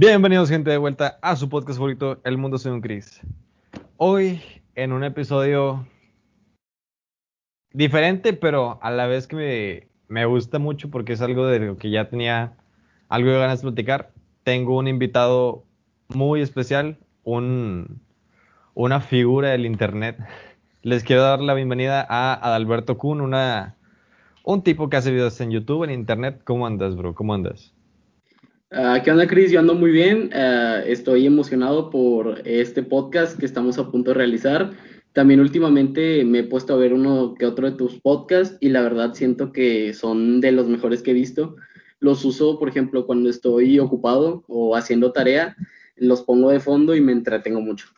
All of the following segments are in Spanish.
Bienvenidos gente de vuelta a su podcast favorito, El Mundo Según Chris. Hoy en un episodio diferente, pero a la vez que me, me gusta mucho porque es algo de lo que ya tenía algo de ganas de platicar. Tengo un invitado muy especial, un, una figura del internet. Les quiero dar la bienvenida a Adalberto Kuhn, una, un tipo que hace videos en YouTube, en internet. ¿Cómo andas, bro? ¿Cómo andas? Uh, ¿Qué onda, Chris? Yo ando muy bien. Uh, estoy emocionado por este podcast que estamos a punto de realizar. También últimamente me he puesto a ver uno que otro de tus podcasts y la verdad siento que son de los mejores que he visto. Los uso, por ejemplo, cuando estoy ocupado o haciendo tarea, los pongo de fondo y me entretengo mucho.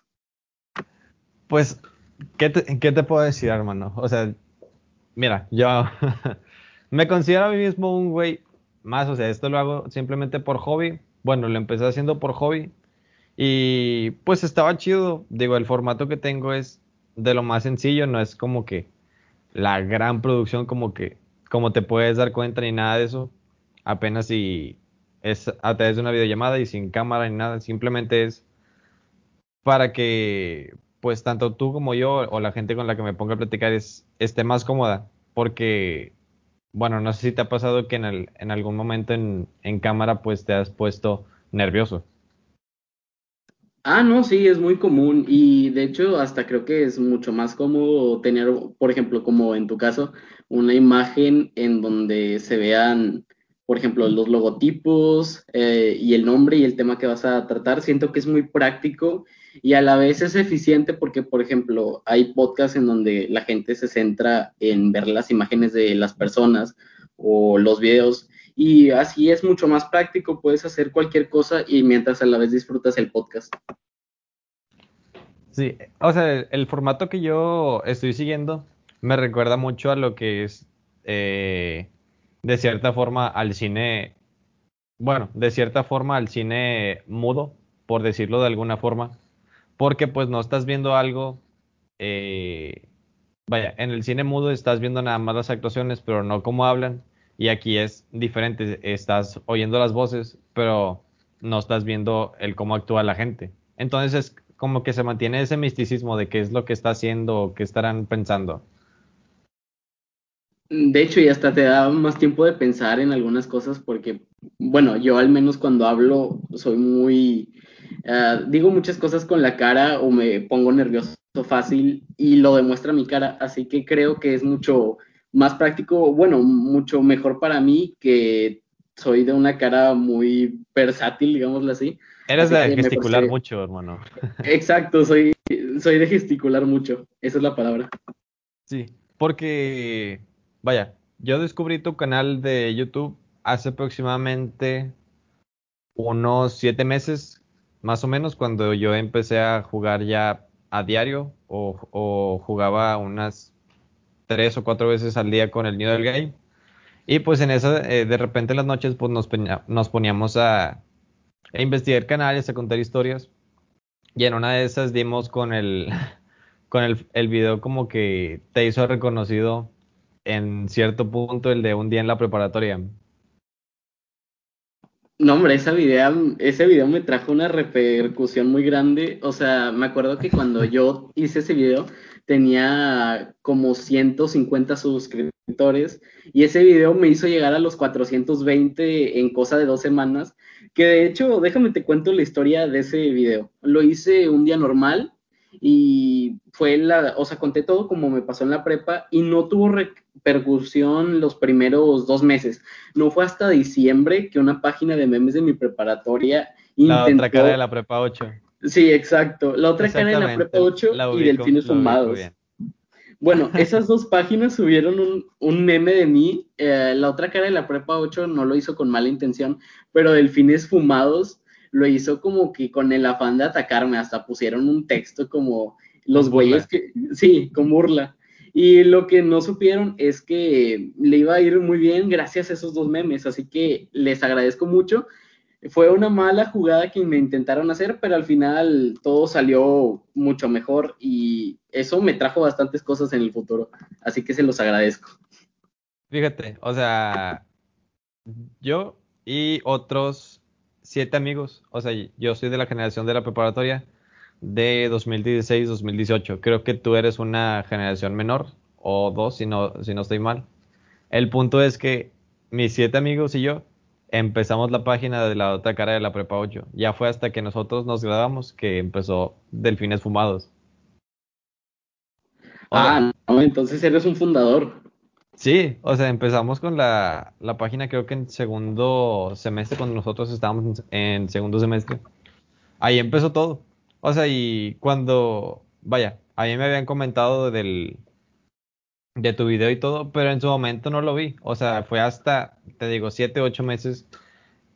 Pues, ¿qué te, qué te puedo decir, hermano? O sea, mira, yo me considero a mí mismo un güey más, o sea, esto lo hago simplemente por hobby. Bueno, lo empecé haciendo por hobby y pues estaba chido. Digo, el formato que tengo es de lo más sencillo, no es como que la gran producción como que como te puedes dar cuenta ni nada de eso. Apenas si es a través de una videollamada y sin cámara ni nada, simplemente es para que pues tanto tú como yo o la gente con la que me ponga a platicar es, esté más cómoda, porque bueno, no sé si te ha pasado que en, el, en algún momento en, cámara pues te has puesto nervioso. Ah, no, sí, es muy común y de hecho hasta creo que es mucho más cómodo tener, por ejemplo, como en tu caso, una imagen en donde se vean, por ejemplo, los logotipos eh, y el nombre y el tema que vas a tratar. Siento que es muy práctico y a la vez es eficiente porque, por ejemplo, hay podcasts en donde la gente se centra en ver las imágenes de las personas o los videos y así es mucho más práctico, puedes hacer cualquier cosa y mientras a la vez disfrutas el podcast. Sí, o sea, el formato que yo estoy siguiendo me recuerda mucho a lo que es, eh, de cierta forma, al cine, bueno, de cierta forma al cine mudo, por decirlo de alguna forma, porque pues no estás viendo algo, eh, vaya, en el cine mudo estás viendo nada más las actuaciones, pero no cómo hablan, y aquí es diferente, estás oyendo las voces, pero no estás viendo el cómo actúa la gente. Entonces es como que se mantiene ese misticismo de qué es lo que está haciendo o qué estarán pensando. De hecho, y hasta te da más tiempo de pensar en algunas cosas porque, bueno, yo al menos cuando hablo soy muy, uh, digo muchas cosas con la cara o me pongo nervioso fácil y lo demuestra mi cara, así que creo que es mucho más práctico, bueno, mucho mejor para mí que soy de una cara muy versátil, digámoslo así. Eres de gesticular mucho, hermano. Exacto, soy, soy de gesticular mucho, esa es la palabra. Sí, porque, vaya, yo descubrí tu canal de YouTube hace aproximadamente unos siete meses, más o menos, cuando yo empecé a jugar ya a diario o, jugaba unas tres o cuatro veces al día con el nido del game. Y pues en eso, eh, de repente en las noches, pues nos, nos poníamos a, a, investigar canales, a contar historias. Y en una de esas dimos con el, con el, el video como que te hizo reconocido en cierto punto el de un día en la preparatoria. No, hombre, esa video, ese video me trajo una repercusión muy grande. O sea, me acuerdo que cuando yo hice ese video, tenía como 150 suscriptores y ese video me hizo llegar a los 420 en cosa de dos semanas, que de hecho, déjame te cuento la historia de ese video. Lo hice un día normal y fue la, o sea, conté todo como me pasó en la prepa y no tuvo repercusión los primeros dos meses. No fue hasta diciembre que una página de memes de mi preparatoria la intentó... otra cara de la prepa 8 Sí, exacto. La otra cara de la prepa 8 y Delfines Fumados. Bueno, esas dos páginas subieron un, un meme de mí. Eh, la otra cara de la prepa 8 no lo hizo con mala intención, pero Delfines Fumados lo hizo como que con el afán de atacarme. Hasta pusieron un texto como los güeyes que. Sí, con burla. Y lo que no supieron es que le iba a ir muy bien gracias a esos dos memes. Así que les agradezco mucho fue una mala jugada que me intentaron hacer, pero al final todo salió mucho mejor y eso me trajo bastantes cosas en el futuro. Así que se los agradezco. Fíjate, o sea, yo y otros siete amigos. O sea, yo soy de la generación de la preparatoria de 2016-2018. Creo que tú eres una generación menor o dos, si no, si no estoy mal. El punto es que mis siete amigos y yo empezamos la página de la otra cara de la prepa 8. Ya fue hasta que nosotros nos graduamos que empezó Delfines Fumados. Ah, no, entonces eres un fundador. Sí, o sea, empezamos con la, la, página creo que en segundo semestre, cuando nosotros estábamos en, segundo semestre. Ahí empezó todo. O sea, y cuando, vaya, a mí me habían comentado del, de tu video y todo, pero en su momento no lo vi. O sea, fue hasta, te digo, siete, ocho meses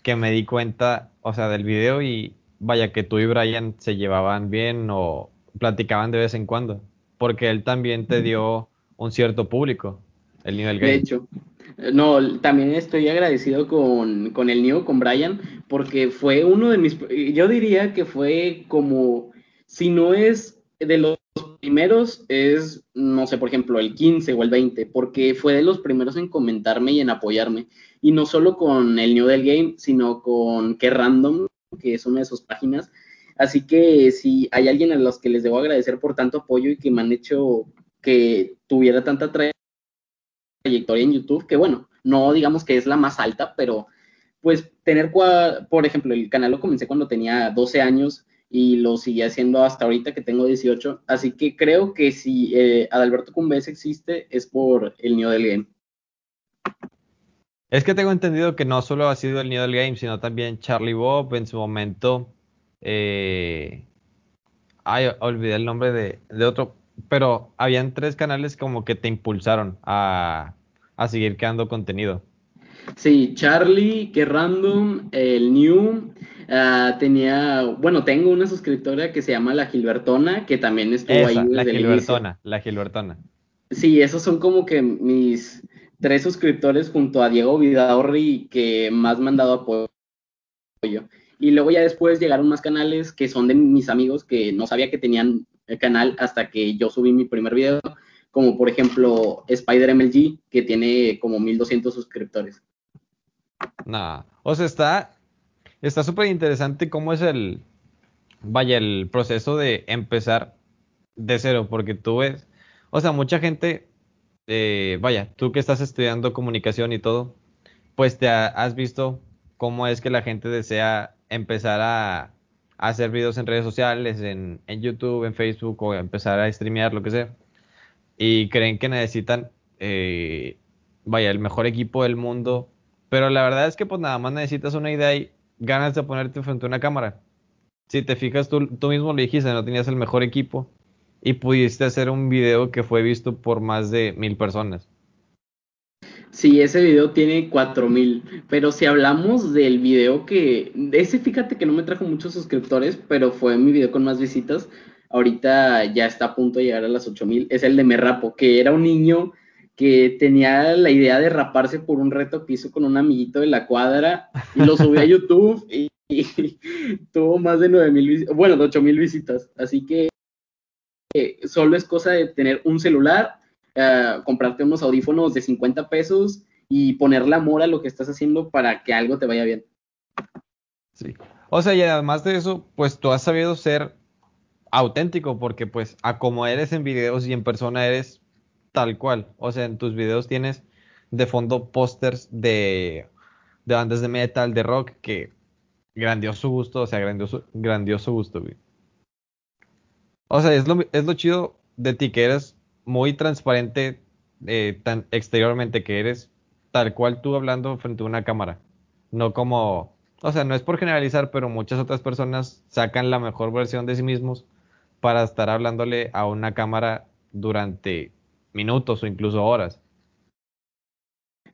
que me di cuenta, o sea, del video y vaya que tú y Brian se llevaban bien o platicaban de vez en cuando, porque él también te dio un cierto público. El nivel De hecho, no, también estoy agradecido con, con el Neo, con Brian, porque fue uno de mis, yo diría que fue como, si no es de los primeros, es, no sé, por ejemplo, el 15 o el 20, porque fue de los primeros en comentarme y en apoyarme. Y no solo con el New del Game, sino con Que Random, que es una de sus páginas. Así que si hay alguien a los que les debo agradecer por tanto apoyo y que me han hecho que tuviera tanta trayectoria trayectoria en YouTube, que bueno, no digamos que es la más alta, pero pues tener, por ejemplo, el canal lo comencé cuando tenía 12 años y lo sigue haciendo hasta ahorita que tengo 18, así que creo que si eh, Adalberto Cumbés existe es por el niño del game. Es que tengo entendido que no solo ha sido el niño del game, sino también Charlie Bob en su momento. Eh... Ay, olvidé el nombre de, de otro, pero habían tres canales como que te impulsaron a, a seguir creando contenido. Sí, Charlie, que random, el New, ah, tenía, bueno, tengo una suscriptora que se llama La Gilbertona, que también estuvo ahí desde la Gilbertona, la Gilbertona. Sí, esos son como que mis tres suscriptores junto a Diego Vidaurri que más me han dado apoyo. Y luego ya después llegaron más canales que son de mis amigos que no sabía que tenían el canal hasta que yo subí mi primer video como por ejemplo Spider MLG, que tiene como 1200 suscriptores. Nah, o sea, está está súper interesante cómo es el vaya el proceso de empezar de cero, porque tú ves, o sea, mucha gente, eh, vaya, tú que estás estudiando comunicación y todo, pues te has visto cómo es que la gente desea empezar a, hacer videos en redes sociales, en, en YouTube, en Facebook o empezar a streamear, lo que sea y creen que necesitan, eh, vaya, el mejor equipo del mundo. Pero la verdad es que pues nada más necesitas una idea y ganas de ponerte frente a una cámara. Si te fijas, tú, tú mismo lo dijiste, no tenías el mejor equipo y pudiste hacer un video que fue visto por más de mil personas. Sí, ese video tiene cuatro mil, pero si hablamos del video que, ese fíjate que no me trajo muchos suscriptores, pero fue mi video con más visitas, ahorita ya está a punto de llegar a las 8000, es el de Me Rapo, que era un niño que tenía la idea de raparse por un reto que hizo con un amiguito de la cuadra y lo subió a YouTube y, tuvo más de 9000, bueno, de 8000 visitas. Así que eh, solo es cosa de tener un celular, uh, comprarte unos audífonos de 50 pesos y ponerle amor a lo que estás haciendo para que algo te vaya bien. Sí. O sea, y además de eso, pues tú has sabido ser auténtico, porque pues a como eres en videos y en persona eres tal cual. O sea, en tus videos tienes de fondo pósters de, de bandas de metal, de rock, que grandioso gusto, o sea, grandioso, grandioso gusto, O sea, es lo, es lo chido de ti, que eres muy transparente eh, tan exteriormente, que eres tal cual tú hablando frente a una cámara. No como, o sea, no es por generalizar, pero muchas otras personas sacan la mejor versión de sí mismos para estar hablándole a una cámara durante minutos o incluso horas?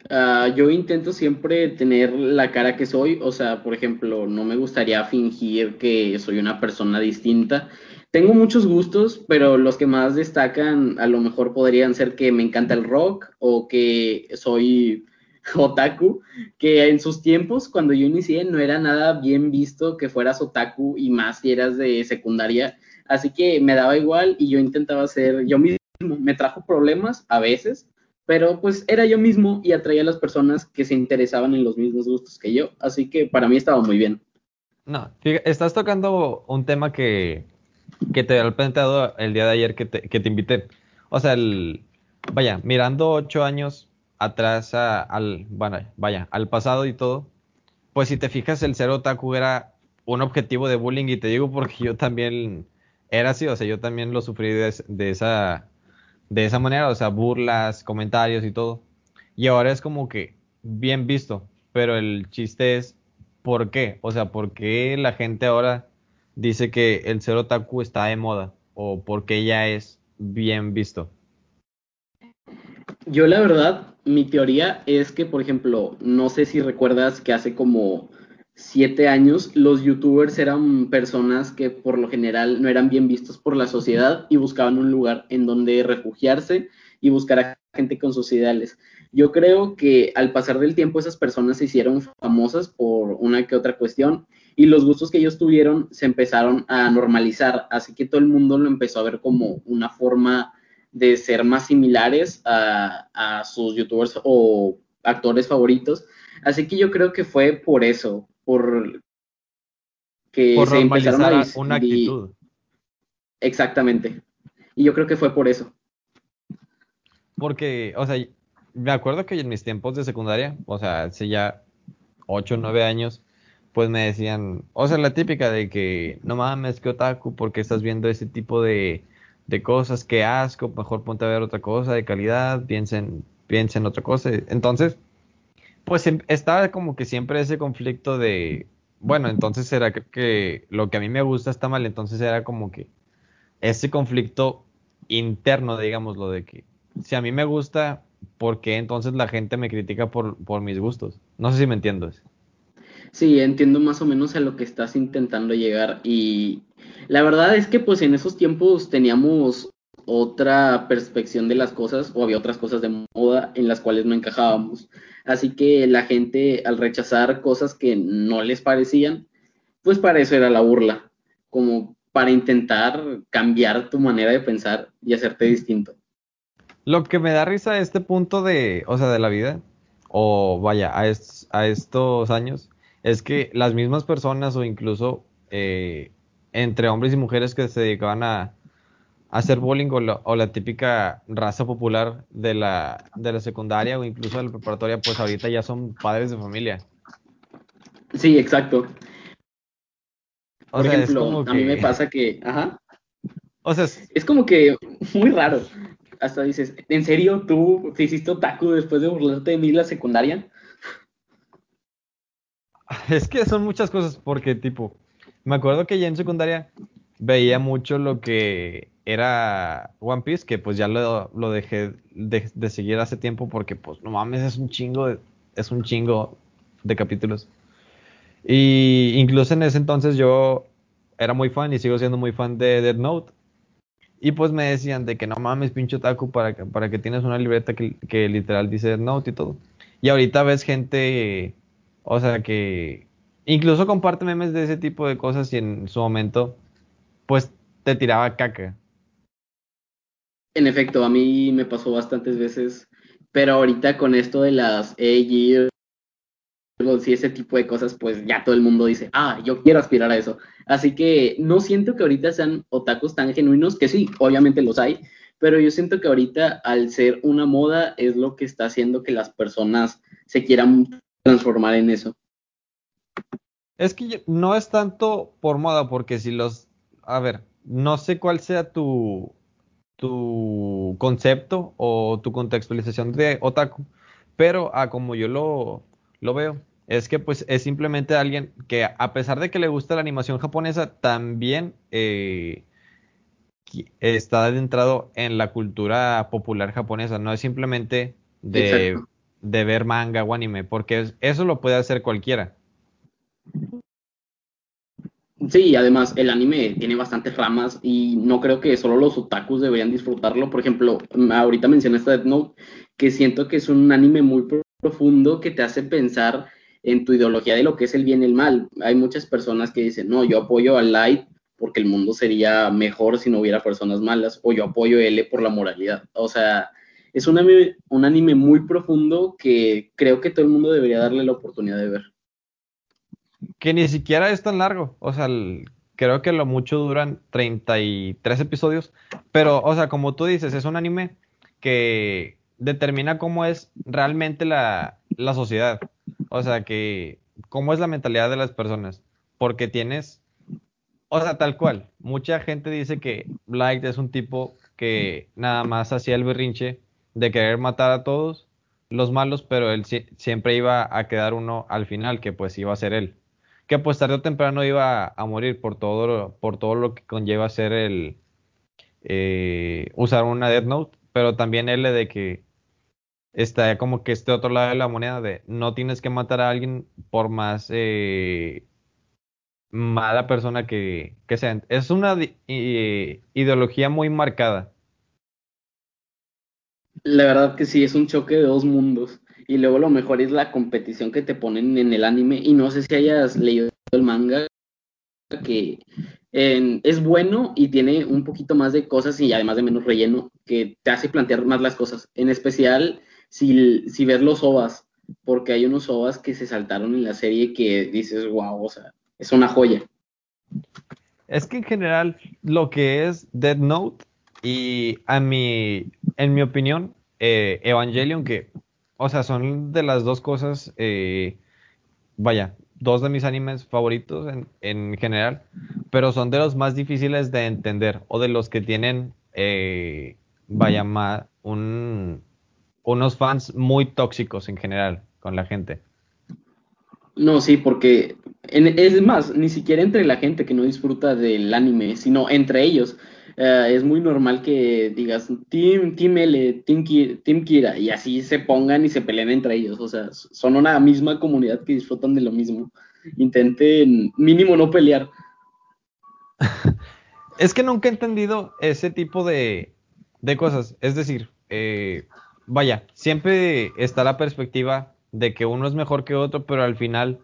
Ah, yo intento siempre tener la cara que soy, o sea, por ejemplo, no me gustaría fingir que soy una persona distinta. Tengo muchos gustos, pero los que más destacan a lo mejor podrían ser que me encanta el rock o que soy otaku, que en sus tiempos, cuando yo inicié, no era nada bien visto que fueras otaku y más si eras de secundaria Así que me daba igual y yo intentaba ser yo mismo. Me trajo problemas a veces, pero pues era yo mismo y atraía a las personas que se interesaban en los mismos gustos que yo. Así que para mí estaba muy bien. No, estás tocando un tema que, que te he planteado el día de ayer que te, que te invité. O sea, el, vaya, mirando ocho años atrás al, bueno, vaya, al pasado y todo, pues si te fijas, el ser otaku era un objetivo de bullying y te digo porque yo también era así, o sea, yo también lo sufrí de, esa, de esa manera, o sea, burlas, comentarios y todo. Y ahora es como que bien visto, pero el chiste es, ¿por qué? O sea, ¿por qué la gente ahora dice que el ser otaku está de moda? ¿O por qué ya es bien visto? Yo la verdad, mi teoría es que, por ejemplo, no sé si recuerdas que hace como siete años los youtubers eran personas que por lo general no eran bien vistos por la sociedad y buscaban un lugar en donde refugiarse y buscar a gente con sus ideales. Yo creo que al pasar del tiempo esas personas se hicieron famosas por una que otra cuestión y los gustos que ellos tuvieron se empezaron a normalizar, así que todo el mundo lo empezó a ver como una forma de ser más similares a, sus youtubers o actores favoritos. Así que yo creo que fue por eso, por que se empezaron a una actitud. Exactamente. Y yo creo que fue por eso. Porque, o sea, me acuerdo que en mis tiempos de secundaria, o sea, hace ya 8 o 9 años, pues me decían, o sea, la típica de que no mames, que otaku, porque estás viendo ese tipo de, de cosas, que asco, mejor ponte a ver otra cosa de calidad, piensen, piensen otra cosa. Entonces, pues em, estaba como que siempre ese conflicto de, bueno, entonces era que, lo que a mí me gusta está mal, entonces era como que ese conflicto interno, digamos, lo de que si a mí me gusta, ¿por qué entonces la gente me critica por, por mis gustos? No sé si me entiendes. Sí, entiendo más o menos a lo que estás intentando llegar y la verdad es que pues en esos tiempos teníamos otra perspectiva de las cosas o había otras cosas de moda en las cuales no encajábamos. Así que la gente al rechazar cosas que no les parecían, pues para eso era la burla, como para intentar cambiar tu manera de pensar y hacerte distinto. Lo que me da risa a este punto de, o sea, de la vida, o vaya, a, a estos años, es que las mismas personas o incluso eh, entre hombres y mujeres que se dedicaban a, hacer bullying o, la típica raza popular de la, de la secundaria o incluso de la preparatoria, pues ahorita ya son padres de familia. Sí, exacto. Por ejemplo, a mí me pasa que, ajá. O sea, es como que muy raro. Hasta dices, ¿en serio tú te hiciste otaku después de burlarte de mí la secundaria? Es que son muchas cosas, porque tipo, me acuerdo que ya en secundaria veía mucho lo que era One Piece, que pues ya lo, dejé de, seguir hace tiempo porque pues no mames, es un chingo de, es un chingo de capítulos. Y incluso en ese entonces yo era muy fan y sigo siendo muy fan de Dead Note. Y pues me decían de que no mames, pincho taku, para que, para que tienes una libreta que, que literal dice Dead Note y todo. Y ahorita ves gente o sea que incluso comparte memes de ese tipo de cosas y en su momento, pues te tiraba caca. En efecto, a mí me pasó bastantes veces, pero ahorita con esto de las AG y ese tipo de cosas, pues ya todo el mundo dice, ah, yo quiero aspirar a eso. Así que no siento que ahorita sean otakus tan genuinos, que sí, obviamente los hay, pero yo siento que ahorita al ser una moda es lo que está haciendo que las personas se quieran transformar en eso. Es que no es tanto por moda, porque si los, a ver, no sé cuál sea tu, tu concepto o tu contextualización de otaku, pero a como yo lo, lo veo, es que pues es simplemente alguien que a pesar de que le gusta la animación japonesa, también eh, está adentrado en la cultura popular japonesa, no es simplemente de de ver manga o anime, porque eso lo puede hacer cualquiera. Sí, además el anime tiene bastantes ramas y no creo que solo los otakus deberían disfrutarlo. Por ejemplo, ahorita mencionaste Death Note, que siento que es un anime muy profundo que te hace pensar en tu ideología de lo que es el bien y el mal. Hay muchas personas que dicen, no, yo apoyo a Light porque el mundo sería mejor si no hubiera personas malas, o yo apoyo a L por la moralidad. O sea, es un anime, un anime muy profundo que creo que todo el mundo debería darle la oportunidad de ver. que ni siquiera es tan largo. O sea, creo que lo mucho duran 33 episodios. Pero, o sea, como tú dices, es un anime que determina cómo es realmente la, la sociedad. O sea, que cómo es la mentalidad de las personas. Porque tienes, o sea, tal cual. Mucha gente dice que Light es un tipo que nada más hacía el berrinche de querer matar a todos los malos, pero él siempre iba a quedar uno al final, que pues iba a ser él. Que pues tarde o temprano iba a, morir por todo, por todo lo que conlleva ser el eh, usar una Death Note, pero también él de que está como que este otro lado de la moneda de no tienes que matar a alguien por más eh, mala persona que, que sea. Es una ideología muy marcada la verdad que sí, es un choque de dos mundos. Y luego lo mejor es la competición que te ponen en el anime. Y no sé si hayas leído el manga, que es bueno y tiene un poquito más de cosas y además de menos relleno, que te hace plantear más las cosas. En especial si, si ves los OVAs, porque hay unos OVAs que se saltaron en la serie que dices, wow, o sea, es una joya. Es que en general lo que es Dead Note y a mi, en mi opinión, eh, Evangelion, que, o sea, son de las dos cosas, eh, vaya, dos de mis animes favoritos en, en, general, pero son de los más difíciles de entender o de los que tienen, eh, vaya, más, un, unos fans muy tóxicos en general con la gente. No, sí, porque es más, ni siquiera entre la gente que no disfruta del anime, sino entre ellos. Eh, es muy normal que digas Team, team L, team, team, Kira, y así se pongan y se peleen entre ellos. O sea, son una misma comunidad que disfrutan de lo mismo. Intenten mínimo no pelear. es que nunca he entendido ese tipo de, de cosas. Es decir, eh, vaya, siempre está la perspectiva de que uno es mejor que otro, pero al final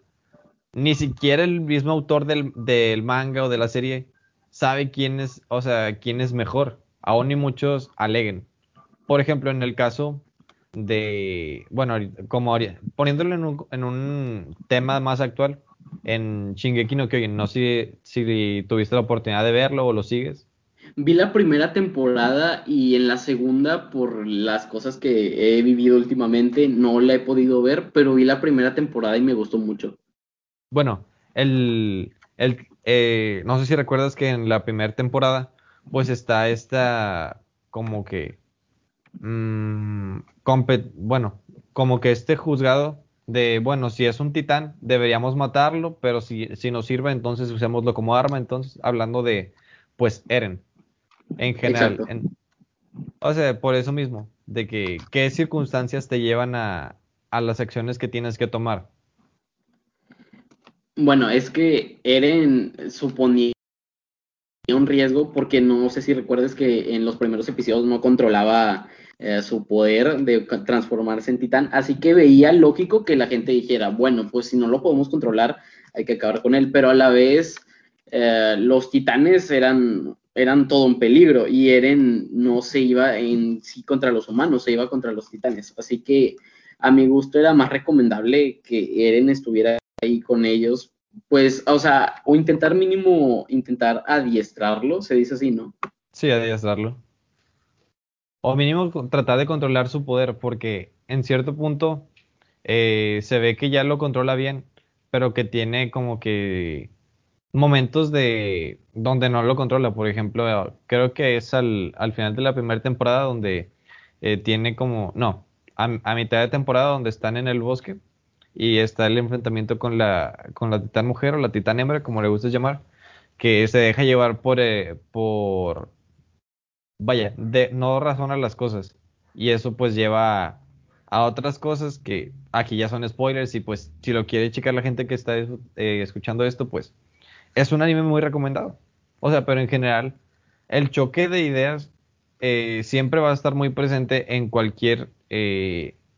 ni siquiera el mismo autor del, del manga o de la serie sabe quién es, o sea, quién es mejor. Aún ni muchos aleguen. Por ejemplo, en el caso de, bueno, como poniéndolo en un, en un tema más actual, en Shingeki no Kyojin, no sé si, si tuviste la oportunidad de verlo o lo sigues. Vi la primera temporada y en la segunda, por las cosas que he vivido últimamente, no la he podido ver, pero vi la primera temporada y me gustó mucho. Bueno, el, el, eh, no sé si recuerdas que en la primera temporada, pues está esta como que, mm, bueno, como que este juzgado de, bueno, si es un titán, deberíamos matarlo, pero si, si nos sirve, entonces usémoslo como arma. Entonces, hablando de, pues, Eren, en general. o sea, por eso mismo, de que qué circunstancias te llevan a, a las acciones que tienes que tomar. Bueno, es que Eren suponía un riesgo porque no sé si recuerdas que en los primeros episodios no controlaba eh, su poder de transformarse en titán, así que veía lógico que la gente dijera, bueno, pues si no lo podemos controlar, hay que acabar con él, pero a la vez eh, los titanes eran, eran todo un peligro y Eren no se iba en sí contra los humanos, se iba contra los titanes, así que a mi gusto era más recomendable que Eren estuviera ahí con ellos, pues, o sea, o intentar mínimo, intentar adiestrarlo, se dice así, ¿no? Sí, adiestrarlo. O mínimo tratar de controlar su poder, porque en cierto punto eh, se ve que ya lo controla bien, pero que tiene como que momentos de donde no lo controla. Por ejemplo, creo que es al, al final de la primera temporada donde eh, tiene como, no, a mitad de temporada donde están en el bosque y está el enfrentamiento con la, con la titán mujer o la titán hembra, como le gusta llamar, que se deja llevar por, eh, por vaya, de, no razona las cosas. Y eso pues lleva a, otras cosas que aquí ya son spoilers y pues si lo quiere checar la gente que está eh, escuchando esto, pues es un anime muy recomendado. O sea, pero en general, el choque de ideas eh, siempre va a estar muy presente en cualquier,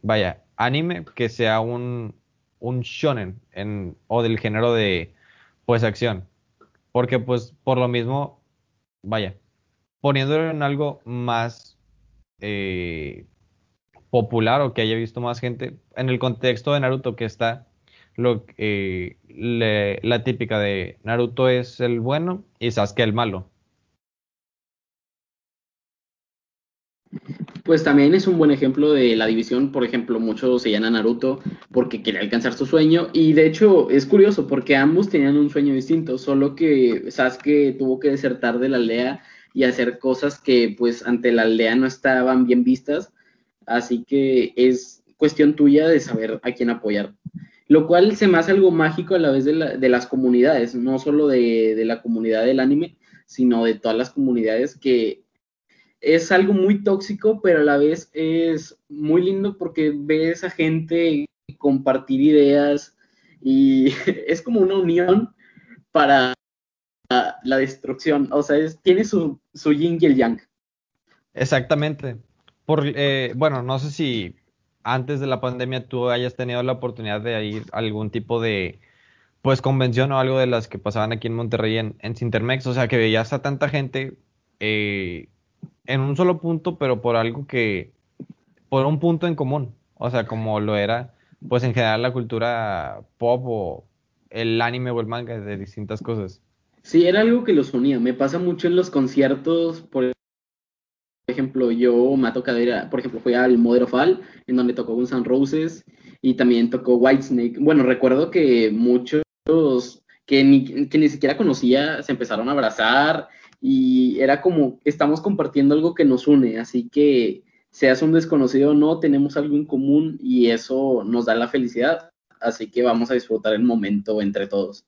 vaya, anime que sea un, un shonen en, o del género de pues acción. Porque pues por lo mismo, vaya, poniéndolo en algo más eh, popular o que haya visto más gente, en el contexto de Naruto que está lo, eh, la típica de Naruto es el bueno y Sasuke el malo. Pues también es un buen ejemplo de la división, por ejemplo, muchos se llaman Naruto porque quería alcanzar su sueño y de hecho es curioso porque ambos tenían un sueño distinto, solo que Sasuke tuvo que desertar de la aldea y hacer cosas que pues ante la aldea no estaban bien vistas, así que es cuestión tuya de saber a quién apoyar. Lo cual se me hace algo mágico a la vez de, las comunidades, no solo de, de la comunidad del anime, sino de todas las comunidades que es algo muy tóxico, pero a la vez es muy lindo porque ves a gente compartir ideas y es como una unión para la destrucción. O sea, tiene su, su yin y el yang. Exactamente. Por, eh, bueno, no sé si antes de la pandemia tú hayas tenido la oportunidad de ir a algún tipo de pues convención o algo de las que pasaban aquí en Monterrey en, en Sintermex, o sea que veías a tanta gente eh, en un solo punto, pero por algo que, por un punto en común, o sea, como lo era, pues en general la cultura pop o el anime o el manga de distintas cosas. Sí, era algo que los unía. Me pasa mucho en los conciertos, por ejemplo, yo tocado ir, por ejemplo, fui al Mother of All, en donde tocó Guns N' Roses y también tocó Whitesnake. Bueno, recuerdo que muchos que ni, que ni siquiera conocía se empezaron a abrazar y era como estamos compartiendo algo que nos une, así que seas un desconocido o no, tenemos algo en común y eso nos da la felicidad, así que vamos a disfrutar el momento entre todos,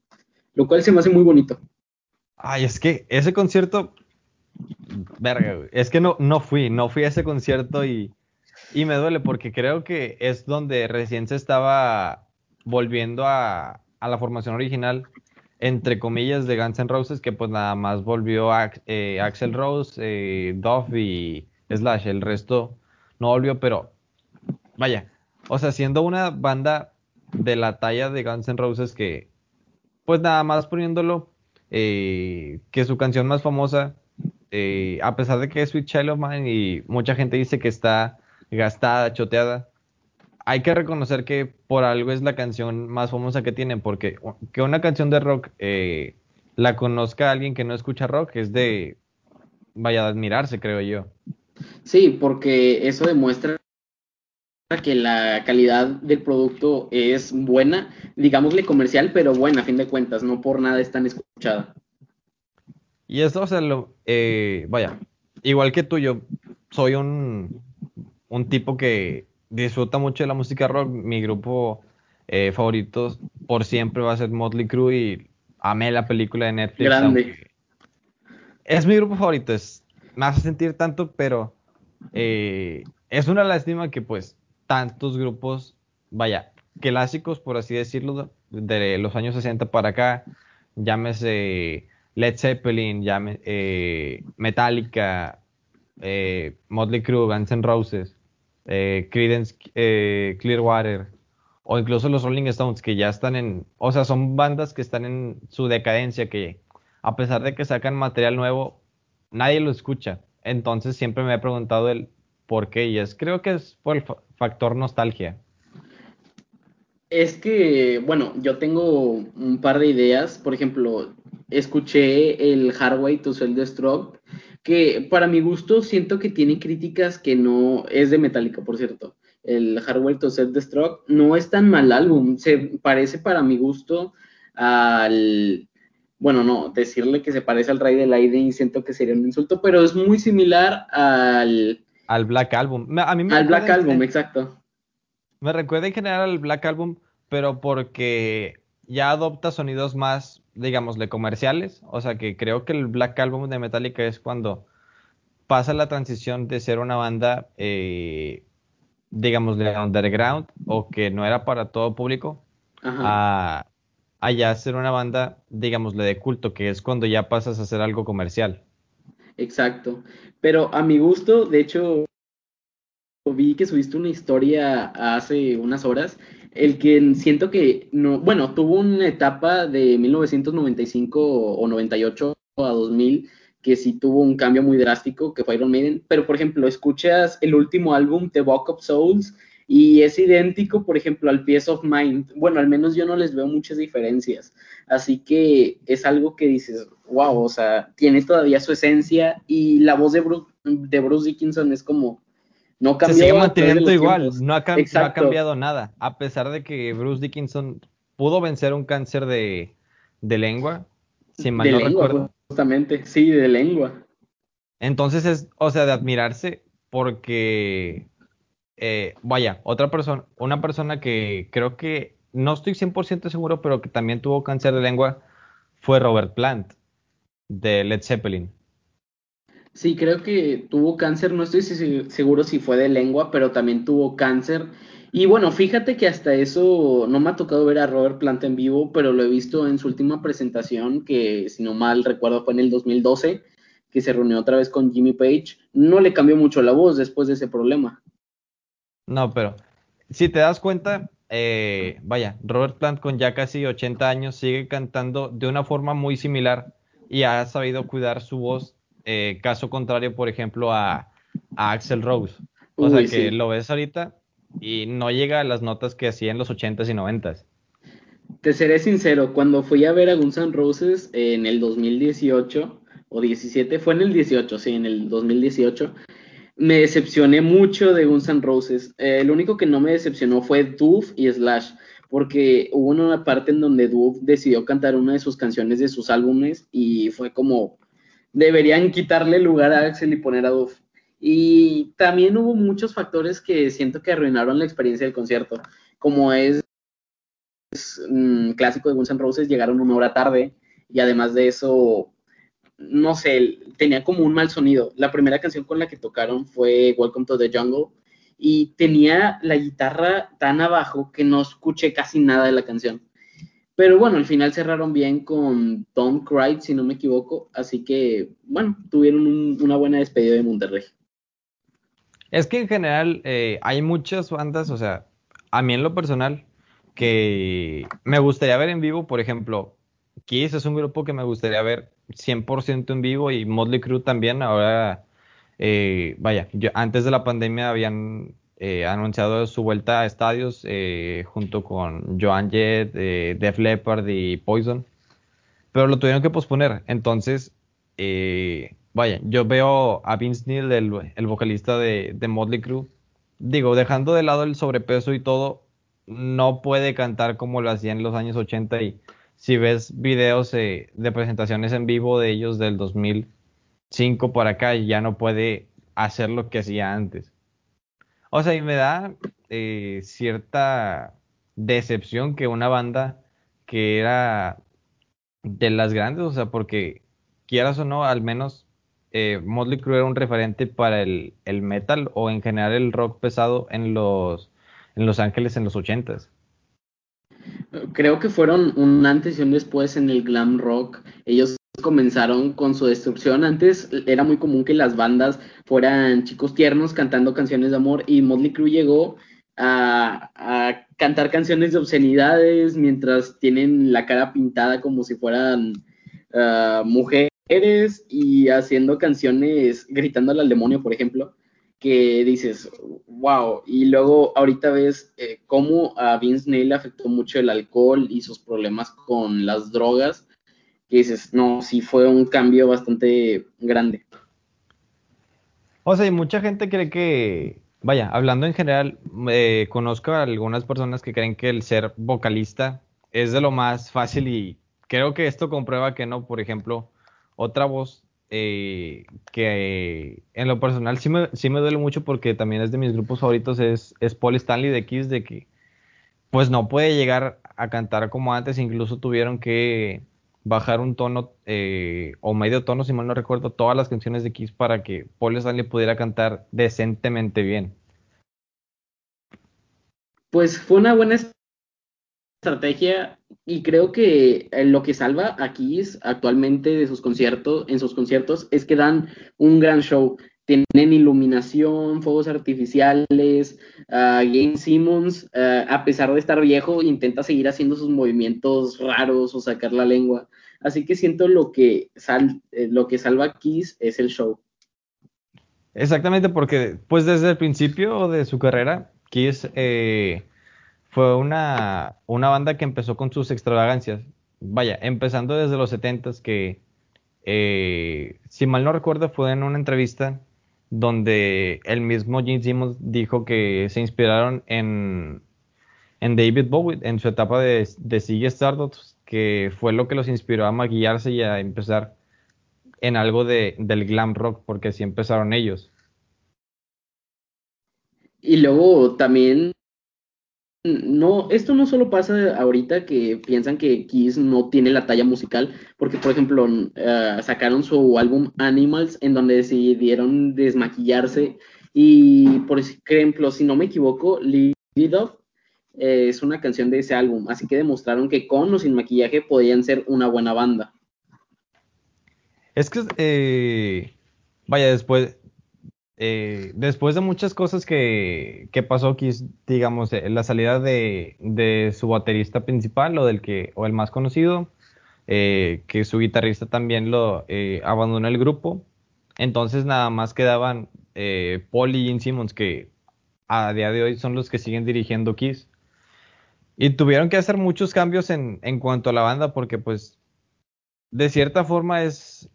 lo cual se me hace muy bonito. Ay, es que ese concierto, verga, es que no, no fui, no fui a ese concierto y, y me duele porque creo que es donde recién se estaba volviendo a, a la formación original entre comillas, de Guns N' Roses, que pues nada más volvió a, eh, Axel Rose, eh, Duff y Slash, el resto no volvió, pero vaya, o sea, siendo una banda de la talla de Guns N' Roses que, pues nada más poniéndolo, eh, que su canción más famosa, a pesar de que es Sweet Child of Mine y mucha gente dice que está gastada, choteada, hay que reconocer que por algo es la canción más famosa que tienen, porque que una canción de rock eh, la conozca alguien que no escucha rock es de, vaya, a admirarse, creo yo. Sí, porque eso demuestra que la calidad del producto es buena, digámosle comercial, pero buena a fin de cuentas, no por nada es tan escuchada. Y eso, o sea, lo, eh, vaya, igual que tú, yo soy un, un tipo que disfruta mucho de la música rock. Mi grupo eh, favorito por siempre va a ser Motley Crue y amé la película de Netflix. Grande. Es mi grupo favorito, es, me hace sentir tanto, pero eh, es una lástima que pues tantos grupos, vaya, clásicos por así decirlo, de los años 60 para acá, llámese Led Zeppelin, llame, eh, Metallica, Motley Crue, Guns N' Roses, eh, Credence eh, Clearwater o incluso los Rolling Stones que ya están en, o sea, son bandas que están en su decadencia que a pesar de que sacan material nuevo, nadie lo escucha. Entonces siempre me he preguntado el por qué y es creo que es por el factor nostalgia. Es que, bueno, yo tengo un par de ideas. Por ejemplo, escuché el Hardway to Sell the Stroke que para mi gusto siento que tiene críticas que no es de Metallica, por cierto. El Hardware to Set Destruct no es tan mal álbum, se parece para mi gusto al bueno, no, decirle que se parece al Rey del Aire y siento que sería un insulto, pero es muy similar al al Black Album. A mí me al Black Album, exacto. Me recuerda en general al Black Album, pero porque ya adopta sonidos más digámosle, comerciales. O sea que creo que el Black Album de Metallica es cuando pasa la transición de ser una banda, eh, digámosle, underground o que no era para todo público, a, a, ya ser una banda, digámosle, de culto, que es cuando ya pasas a hacer algo comercial. Exacto. Pero a mi gusto, de hecho, vi que subiste una historia hace unas horas el que siento que no, bueno, tuvo una etapa de 1995 o 98 a 2000 que sí tuvo un cambio muy drástico, que fue Iron Maiden, pero por ejemplo, escuchas el último álbum, The Walk of Souls, Y es idéntico, por ejemplo, al Piece of Mind. Bueno, al menos yo no les veo muchas diferencias. Así que es algo que dices, wow, o sea, tiene todavía su esencia y la voz de Bruce, de Bruce Dickinson es como, no cambió. Se sigue manteniendo igual, no ha, cambiado nada. A pesar de que Bruce Dickinson pudo vencer un cáncer de, lengua, si mal no recuerdo. Justamente, sí, de lengua. Entonces es, o sea, de admirarse porque, eh, vaya, otra persona, una persona que creo que, no estoy 100% seguro, pero que también tuvo cáncer de lengua, fue Robert Plant, de Led Zeppelin. Sí, creo que tuvo cáncer, no estoy seguro si fue de lengua, pero también tuvo cáncer. Y bueno, fíjate que hasta eso no me ha tocado ver a Robert Plant en vivo, pero lo he visto en su última presentación, que si no mal recuerdo fue en el 2012, que se reunió otra vez con Jimmy Page. No le cambió mucho la voz después de ese problema. No, pero si te das cuenta, eh, vaya, Robert Plant con ya casi 80 años sigue cantando de una forma muy similar y ha sabido cuidar su voz eh, caso contrario, por ejemplo, a, Axel Rose. O sea que lo ves ahorita y no llega a las notas que hacía en los 80s y 90s. Te seré sincero, cuando fui a ver a Guns N' Roses en el 2018 o 17, fue en el 18, sí, en el 2018, me decepcioné mucho de Guns N' Roses. Eh, el único que no me decepcionó fue Doof y Slash, porque hubo una parte en donde Doof decidió cantar una de sus canciones de sus álbumes y fue como, deberían quitarle lugar a Axel y poner a Duff. Y también hubo muchos factores que siento que arruinaron la experiencia del concierto, como es, mm, clásico de Guns N' Roses, llegaron una hora tarde y además de eso, no sé, tenía como un mal sonido. La primera canción con la que tocaron fue Welcome to the Jungle y tenía la guitarra tan abajo que no escuché casi nada de la canción. Pero bueno, al final cerraron bien con Tom Cry, si no me equivoco. Así que, bueno, tuvieron una buena despedida de Monterrey. Es que en general eh, hay muchas bandas, o sea, a mí en lo personal, que me gustaría ver en vivo, por ejemplo, Kiss es un grupo que me gustaría ver 100% en vivo y Motley Crue también. Ahora, eh, vaya, yo, antes de la pandemia habían eh, anunciado su vuelta a estadios eh, junto con Joan Jett, eh, Def Leppard y Poison, pero lo tuvieron que posponer. Entonces, vaya, yo veo a Vince Neil, el, vocalista de, de Motley Crue, digo, dejando de lado el sobrepeso y todo, no puede cantar como lo hacía en los años 80 y si ves videos de presentaciones en vivo de ellos del 2005 para acá, ya no puede hacer lo que hacía antes. O sea, y me da eh, cierta decepción que una banda que era de las grandes, o sea, porque quieras o no, al menos eh, Motley Crue era un referente para el, metal o en general el rock pesado en los, en Los Ángeles en los ochentas. Creo que fueron un antes y un después en el glam rock. Ellos comenzaron con su destrucción. Antes era muy común que las bandas fueran chicos tiernos cantando canciones de amor y Motley Crue llegó a, cantar canciones de obscenidades mientras tienen la cara pintada como si fueran ah, mujeres y haciendo canciones gritándole al demonio, por ejemplo, que dices, wow, y luego ahorita ves eh, cómo a Vince Neil afectó mucho el alcohol y sus problemas con las drogas que dices, no, sí fue un cambio bastante grande. O sea, y mucha gente cree que, vaya, hablando en general, eh, conozco a algunas personas que creen que el ser vocalista es de lo más fácil y creo que esto comprueba que no, por ejemplo, otra voz eh, que en lo personal sí me, sí me duele mucho porque también es de mis grupos favoritos, es, es Paul Stanley de Kiss, de que pues no puede llegar a cantar como antes, incluso tuvieron que bajar un tono eh, o medio tono, si mal no recuerdo, todas las canciones de Kiss para que Paul Stanley pudiera cantar decentemente bien. Pues fue una buena estrategia y creo que eh, lo que salva a Kiss actualmente de sus conciertos, en sus conciertos, es que dan un gran show tienen iluminación, fuegos artificiales. Uh, James Simmons, ah, a pesar de estar viejo, intenta seguir haciendo sus movimientos raros o sacar la lengua. Así que siento lo que, sal, eh, lo que salva Kiss es el show. Exactamente, porque pues desde el principio de su carrera, Kiss eh, fue una, una banda que empezó con sus extravagancias. Vaya, empezando desde los 70s que, eh, si mal no recuerdo, fue en una entrevista donde el mismo Gene Simmons dijo que se inspiraron en, en David Bowie, en su etapa de, de Sigue Stardust, que fue lo que los inspiró a maquillarse y a empezar en algo de, del glam rock, porque así empezaron ellos. Y luego también, no, esto no solo pasa ahorita que piensan que Kiss no tiene la talla musical, porque por ejemplo eh, sacaron su álbum Animals en donde decidieron desmaquillarse y por ejemplo, si no me equivoco, Off eh, es una canción de ese álbum, así que demostraron que con o sin maquillaje podían ser una buena banda. Es que, eh, vaya, después, eh, después de muchas cosas que, que pasó aquí, digamos, eh, la salida de, de, su baterista principal, o del que, o el más conocido, que su guitarrista también lo abandonó el grupo. Entonces nada más quedaban Paul y Gene Simmons, que a día de hoy son los que siguen dirigiendo Kiss. Y tuvieron que hacer muchos cambios en, en cuanto a la banda, porque pues de cierta forma es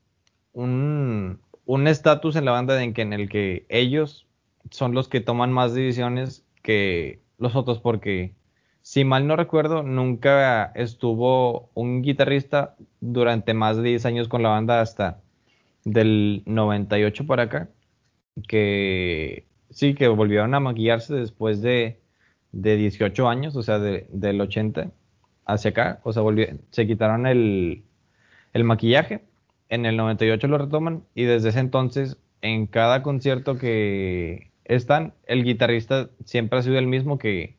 un estatus en la banda en, que, en el que ellos son los que toman más decisiones que los otros, porque si mal no recuerdo, nunca estuvo un guitarrista durante más de 10 años con la banda hasta del 98 para acá, que sí, que volvieron a maquillarse después de, de 18 años, o sea, del 80 hacia acá, o sea, se quitaron el, el maquillaje en el 98 lo retoman y desde ese entonces en cada concierto que están, el guitarrista siempre ha sido el mismo que,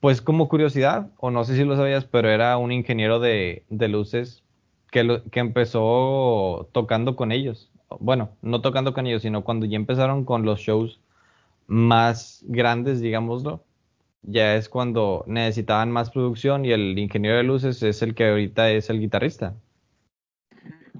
pues como curiosidad, o no sé si lo sabías, pero era un ingeniero de, luces que, que empezó tocando con ellos. Bueno, no tocando con ellos, sino cuando ya empezaron con los shows más grandes, digámoslo, ya es cuando necesitaban más producción y el ingeniero de luces es el que ahorita es el guitarrista.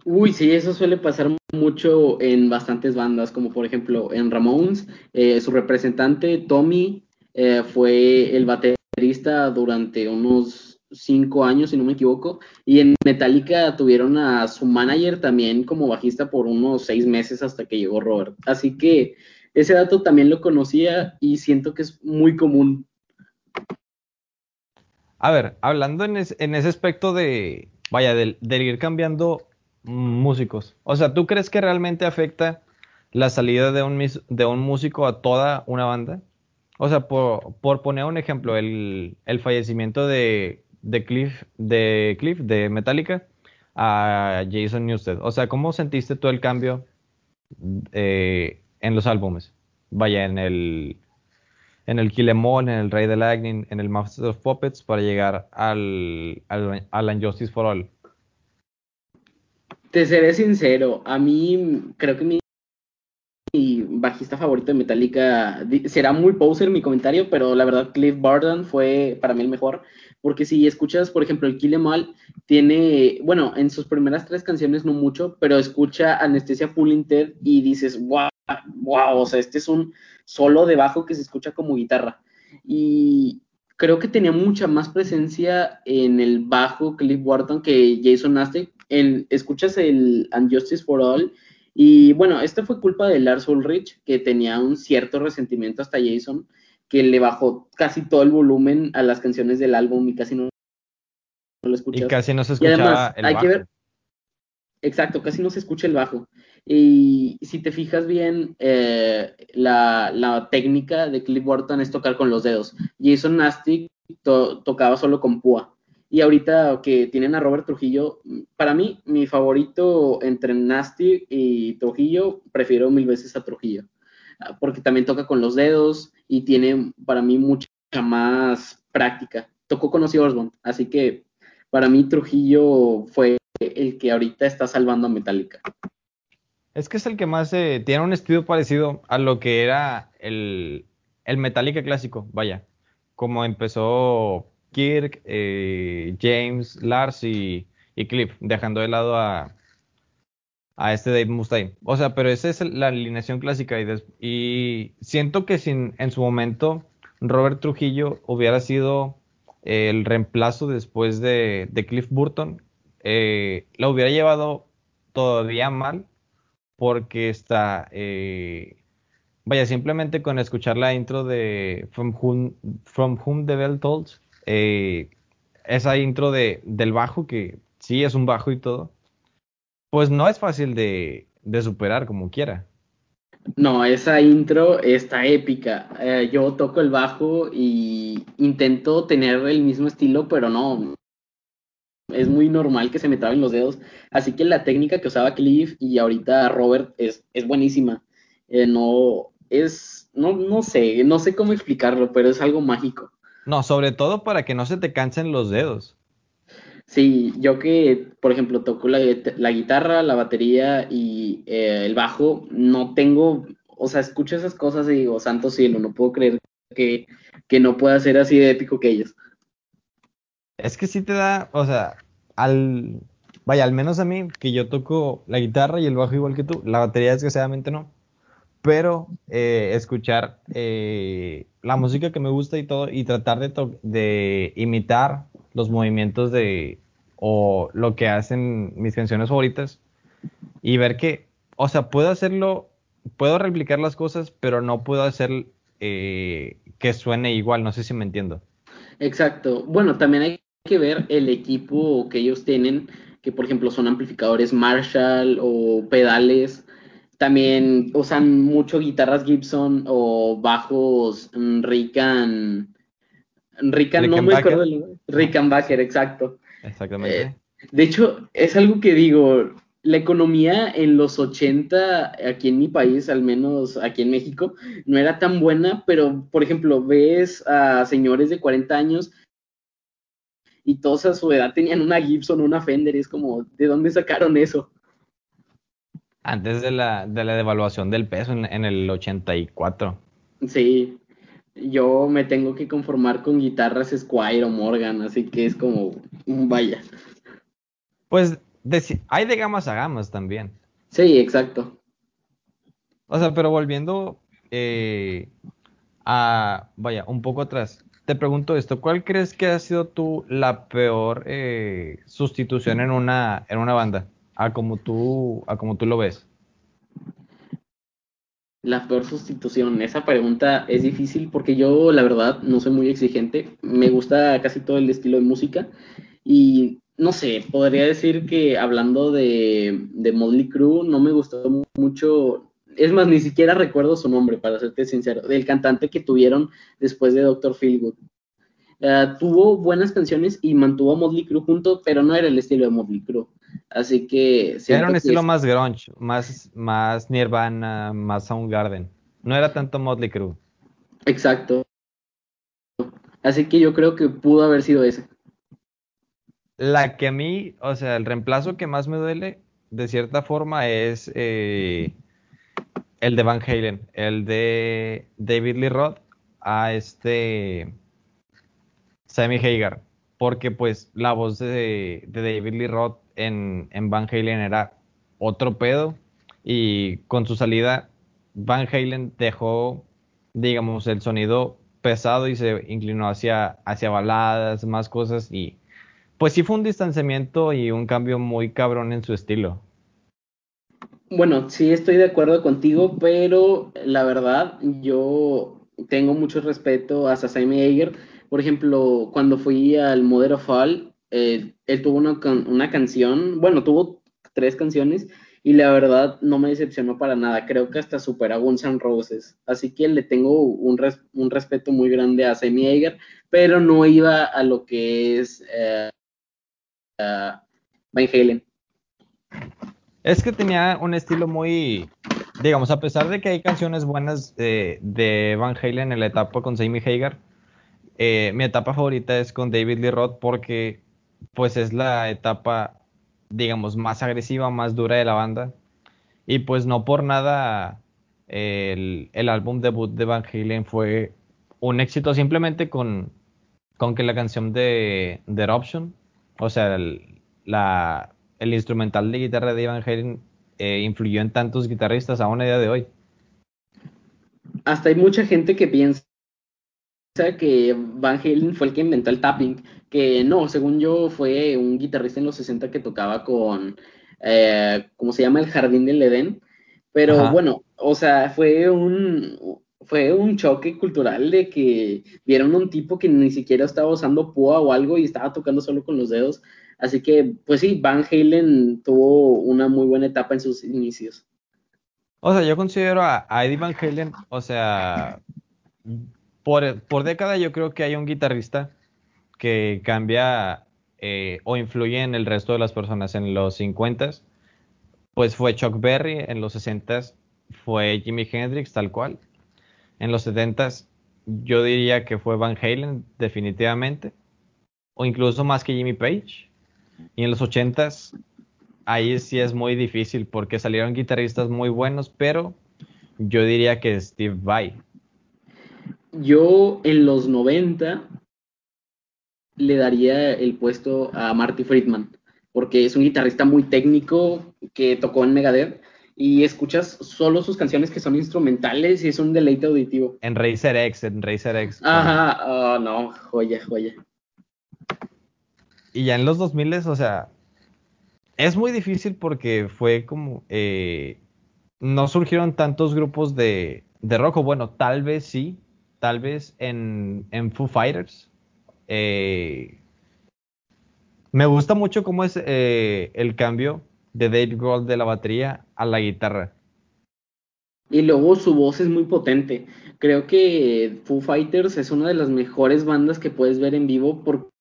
Uy, sí, eso suele pasar mucho en bastantes bandas, como por ejemplo en Ramones, eh, su representante Tommy eh, fue el baterista durante unos cinco años, si no me equivoco, y en Metallica tuvieron a su manager también como bajista por unos seis meses hasta que llegó Robert. Así que ese dato también lo conocía y siento que es muy común. A ver, hablando en, ese aspecto de, vaya, del, ir cambiando músicos. O sea, ¿tú crees que realmente afecta la salida de un, de un músico a toda una banda? O sea, por, poner un ejemplo, el, fallecimiento de, de, Cliff, de Cliff, de Metallica, a Jason Newsted. O sea, ¿cómo sentiste tú el cambio eh, en los álbumes? Vaya, en el, en el Kill Em All, en el Rey de Lightning, en el Master of Puppets, para llegar al, al, al for All. Te seré sincero, a mí creo que mi, bajista favorito de Metallica será muy poser mi comentario, pero la verdad Cliff Barton fue para mí el mejor, porque si escuchas, por ejemplo, el Kill Em All, tiene, bueno, en sus primeras tres canciones no mucho, pero escucha Anestesia Pulling Ted y dices, wow, wow, o sea, este es un solo de bajo que se escucha como guitarra. Y creo que tenía mucha más presencia en el bajo Cliff Barton que Jason Nasty escuchas el Unjustice for All y bueno, esto fue culpa de Lars Ulrich, que tenía un cierto resentimiento hasta Jason, que le bajó casi todo el volumen a las canciones del álbum y casi no, lo escuchaba. Y casi no se escuchaba el hay bajo. Que ver, exacto, casi no se escucha el bajo. Y si te fijas bien, eh, la, técnica de Cliff Burton es tocar con los dedos. Jason Nasty tocaba solo con púa. Y ahorita que tienen a Robert Trujillo, para mí, mi favorito entre Nasty y Trujillo, prefiero mil veces a Trujillo. Ah, porque también toca con los dedos y tiene para mí mucha más práctica. Tocó con Ozzy Osbourne, así que para mí Trujillo fue el que ahorita está salvando a Metallica. Es que es el que más eh, tiene un estilo parecido a lo que era el, el Metallica clásico, vaya. Como empezó Kirk, eh, James, Lars y, Cliff, dejando de lado a, a este Dave Mustaine. O sea, pero esa es la alineación clásica y, y siento que sin, en su momento Robert Trujillo hubiera sido el reemplazo después de, Cliff Burton, eh, lo hubiera llevado todavía mal porque está, eh, vaya, simplemente con escuchar la intro de From Whom, From Whom the Bell Tolls, eh, esa intro de, del bajo, que sí es un bajo y todo, pues no es fácil de, de superar como quiera. No, esa intro está épica. Eh, yo toco el bajo y intento tener el mismo estilo, pero no. Es muy normal que se me traben los dedos. Así que la técnica que usaba Cliff y ahorita Robert es, es buenísima. Eh, no, es, no, no sé, no sé cómo explicarlo, pero es algo mágico. No, sobre todo para que no se te cansen los dedos. Sí, yo que, por ejemplo, toco la, guitarra, la batería y eh, el bajo, no tengo, o sea, escucho esas cosas y digo, santo cielo, no puedo creer que, que no pueda ser así de épico que ellos. Es que sí te da, o sea, al, vaya, al menos a mí, que yo toco la guitarra y el bajo igual que tú, la batería desgraciadamente no, pero eh, escuchar eh, la música que me gusta y todo y tratar de, imitar los movimientos de o lo que hacen mis canciones favoritas y ver que, o sea, puedo hacerlo, puedo replicar las cosas, pero no puedo hacer eh, que suene igual, no sé si me entiendo. Exacto. Bueno, también hay que ver el equipo que ellos tienen, que por ejemplo son amplificadores Marshall o pedales. También usan mucho guitarras Gibson o bajos Rican Rickan, no me acuerdo Rickenbacker, exacto. Exactamente. Eh, de hecho, es algo que digo, la economía en los 80, aquí en mi país, al menos aquí en México, no era tan buena, pero por ejemplo, ves a señores de 40 años y todos a su edad tenían una Gibson, una Fender, y es como, ¿de dónde sacaron eso? Antes de la, de la devaluación del peso en, en el 84. Sí, yo me tengo que conformar con guitarras Squire o Morgan, así que es como, vaya. Pues hay de gamas a gamas también. Sí, exacto. O sea, pero volviendo eh, a, vaya, un poco atrás, te pregunto esto, ¿cuál crees que ha sido tú la peor eh, sustitución en una, en una banda? A como tú, a como tú lo ves la peor sustitución? Esa pregunta es difícil porque yo, la verdad, no soy muy exigente. Me gusta casi todo el estilo de música. Y no sé, podría decir que hablando de, de Motley Crue, no me gustó mucho. Es más, ni siquiera recuerdo su nombre, para serte sincero, del cantante que tuvieron después de Dr. Feelgood. Uh, tuvo buenas canciones y mantuvo a Motley Crue junto, pero no era el estilo de Motley Crue. Así que... Era un estilo más grunge, más, más Nirvana, más Soundgarden. No era tanto Motley Crue. Exacto. Así que yo creo que pudo haber sido ese. La que a mí, o sea, el reemplazo que más me duele, de cierta forma, es eh, el de Van Halen, el de David Lee Roth a este Sammy Hagar, porque pues la voz de, David Lee Roth en, Van Halen era otro pedo y con su salida Van Halen dejó, digamos, el sonido pesado y se inclinó hacia, hacia baladas, más cosas y pues sí fue un distanciamiento y un cambio muy cabrón en su estilo. Bueno, sí estoy de acuerdo contigo, pero la verdad yo tengo mucho respeto a Sammy Hager. Por ejemplo, cuando fui al Mother of All, eh, él tuvo una, una canción, bueno, tuvo tres canciones y la verdad no me decepcionó para nada. Creo que hasta superó a Guns N' Roses. Así que le tengo un, un respeto muy grande a Sammy Hagar, pero no iba a lo que es eh, Van Halen. Es que tenía un estilo muy, digamos, a pesar de que hay canciones buenas de, Van Halen en la etapa con Sammy Hagar, eh, mi etapa favorita es con David Lee Roth porque pues es la etapa, digamos, más agresiva, más dura de la banda. Y pues no por nada el, álbum debut de Van Halen fue un éxito simplemente con, con que la canción de, The Eruption, o sea, el, la, el instrumental de guitarra de Van Halen eh, influyó en tantos guitarristas aún a día de hoy. Hasta hay mucha gente que piensa que Van Halen fue el que inventó el tapping, que no, según yo fue un guitarrista en los 60 que tocaba con, eh, ¿cómo se llama? El Jardín del Edén. Pero bueno, o sea, fue un, fue un choque cultural de que vieron un tipo que ni siquiera estaba usando púa o algo y estaba tocando solo con los dedos. Así que, pues sí, Van Halen tuvo una muy buena etapa en sus inicios. O sea, yo considero a, Eddie Van Halen, o sea, por, por, década yo creo que hay un guitarrista que cambia eh, o influye en el resto de las personas. En los 50 pues fue Chuck Berry, en los 60 fue Jimi Hendrix, tal cual. En los 70 yo diría que fue Van Halen, definitivamente, o incluso más que Jimmy Page. Y en los 80 ahí sí es muy difícil porque salieron guitarristas muy buenos, pero yo diría que Steve Vai. Yo en los 90 le daría el puesto a Marty Friedman, porque es un guitarrista muy técnico que tocó en Megadeth y escuchas solo sus canciones que son instrumentales y es un deleite auditivo. En Razer X, en Razer X. Ajá, oh, no, joya, joya. Y ya en los 2000, o sea, es muy difícil porque fue como, eh, no surgieron tantos grupos de, de rock, o bueno, tal vez sí, tal vez en, en Foo Fighters, eh, me gusta mucho cómo es eh, el cambio de Dave Grohl de la batería a la guitarra. Y luego su voz es muy potente. Creo que Foo Fighters es una de las mejores bandas que puedes ver en vivo porque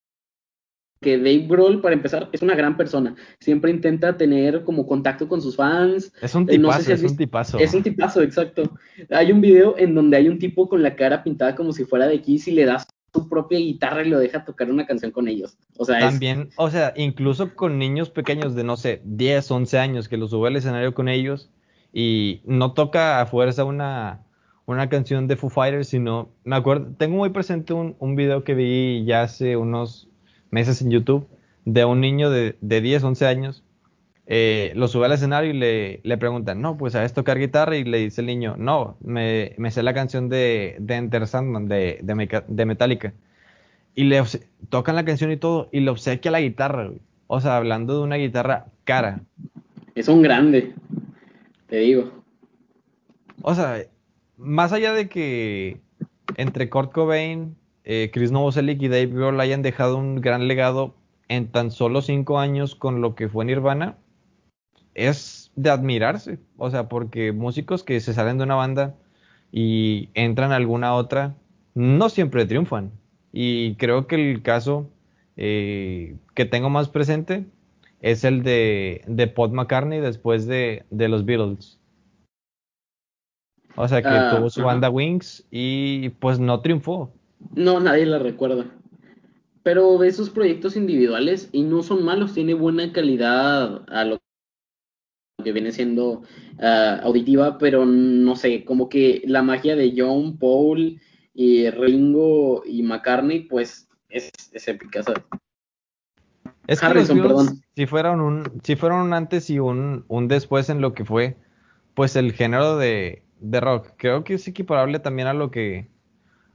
Dave Grohl, para empezar, es una gran persona. Siempre intenta tener como contacto con sus fans. Es un eh, tipazo, es un tipazo. Es un tipazo, exacto. Hay un video en donde hay un tipo con la cara pintada como si fuera de Kiss y le das su propia guitarra y lo deja tocar una canción con ellos. O sea, también, o sea, incluso con niños pequeños de no sé, 10, 11 años que los sube al escenario con ellos y no toca a fuerza una, una canción de Foo Fighters, sino, me acuerdo, tengo muy presente un, un video que vi ya hace unos meses en YouTube de un niño de, de 10, 11 años eh, lo sube al escenario y le, le, preguntan, no, pues sabes tocar guitarra y le dice el niño, no, me, me sé la canción de, de Enter Sandman de, de, Metallica. Y le tocan la canción y todo y le obsequia la guitarra, O sea, hablando de una guitarra cara. Es un grande, te digo. O sea, más allá de que entre Kurt Cobain, eh, Chris Novoselic y Dave Grohl hayan dejado un gran legado en tan solo cinco años con lo que fue Nirvana, es de admirarse, o sea, porque músicos que se salen de una banda y entran a alguna otra, no siempre triunfan. Y creo que el caso eh, que tengo más presente es el de, de Paul McCartney después de, los Beatles. O sea, que ah, tuvo su banda Wings y pues no triunfó. No, nadie la recuerda. Pero ve sus proyectos individuales y no son malos, tiene buena calidad a lo que viene siendo ah, auditiva, pero no sé, como que la magia de John, Paul y Ringo y McCartney, pues es, es épica, Es Harrison, perdón. Si fueron un, si fueron un antes y un, un después en lo que fue, pues el género de, de rock, creo que es equiparable también a lo que,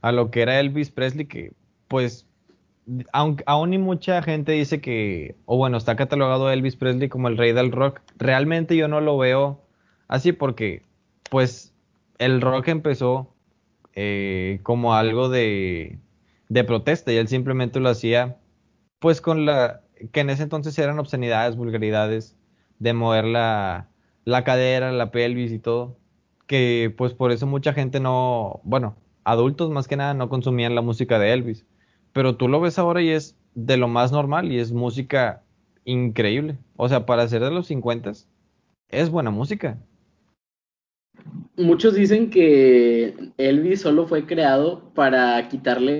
a lo que era Elvis Presley, que pues aunque aún y mucha gente dice que, o bueno, está catalogado Elvis Presley como el rey del rock, realmente yo no lo veo así porque, pues, el rock empezó eh, como algo de, de protesta y él simplemente lo hacía, pues, con la, que en ese entonces eran obscenidades, vulgaridades, de mover la, la cadera, la pelvis y todo, que pues por eso mucha gente no, bueno, adultos más que nada no consumían la música de Elvis pero tú lo ves ahora y es de lo más normal y es música increíble. O sea, para ser de los 50 es buena música. Muchos dicen que Elvis solo fue creado para quitarle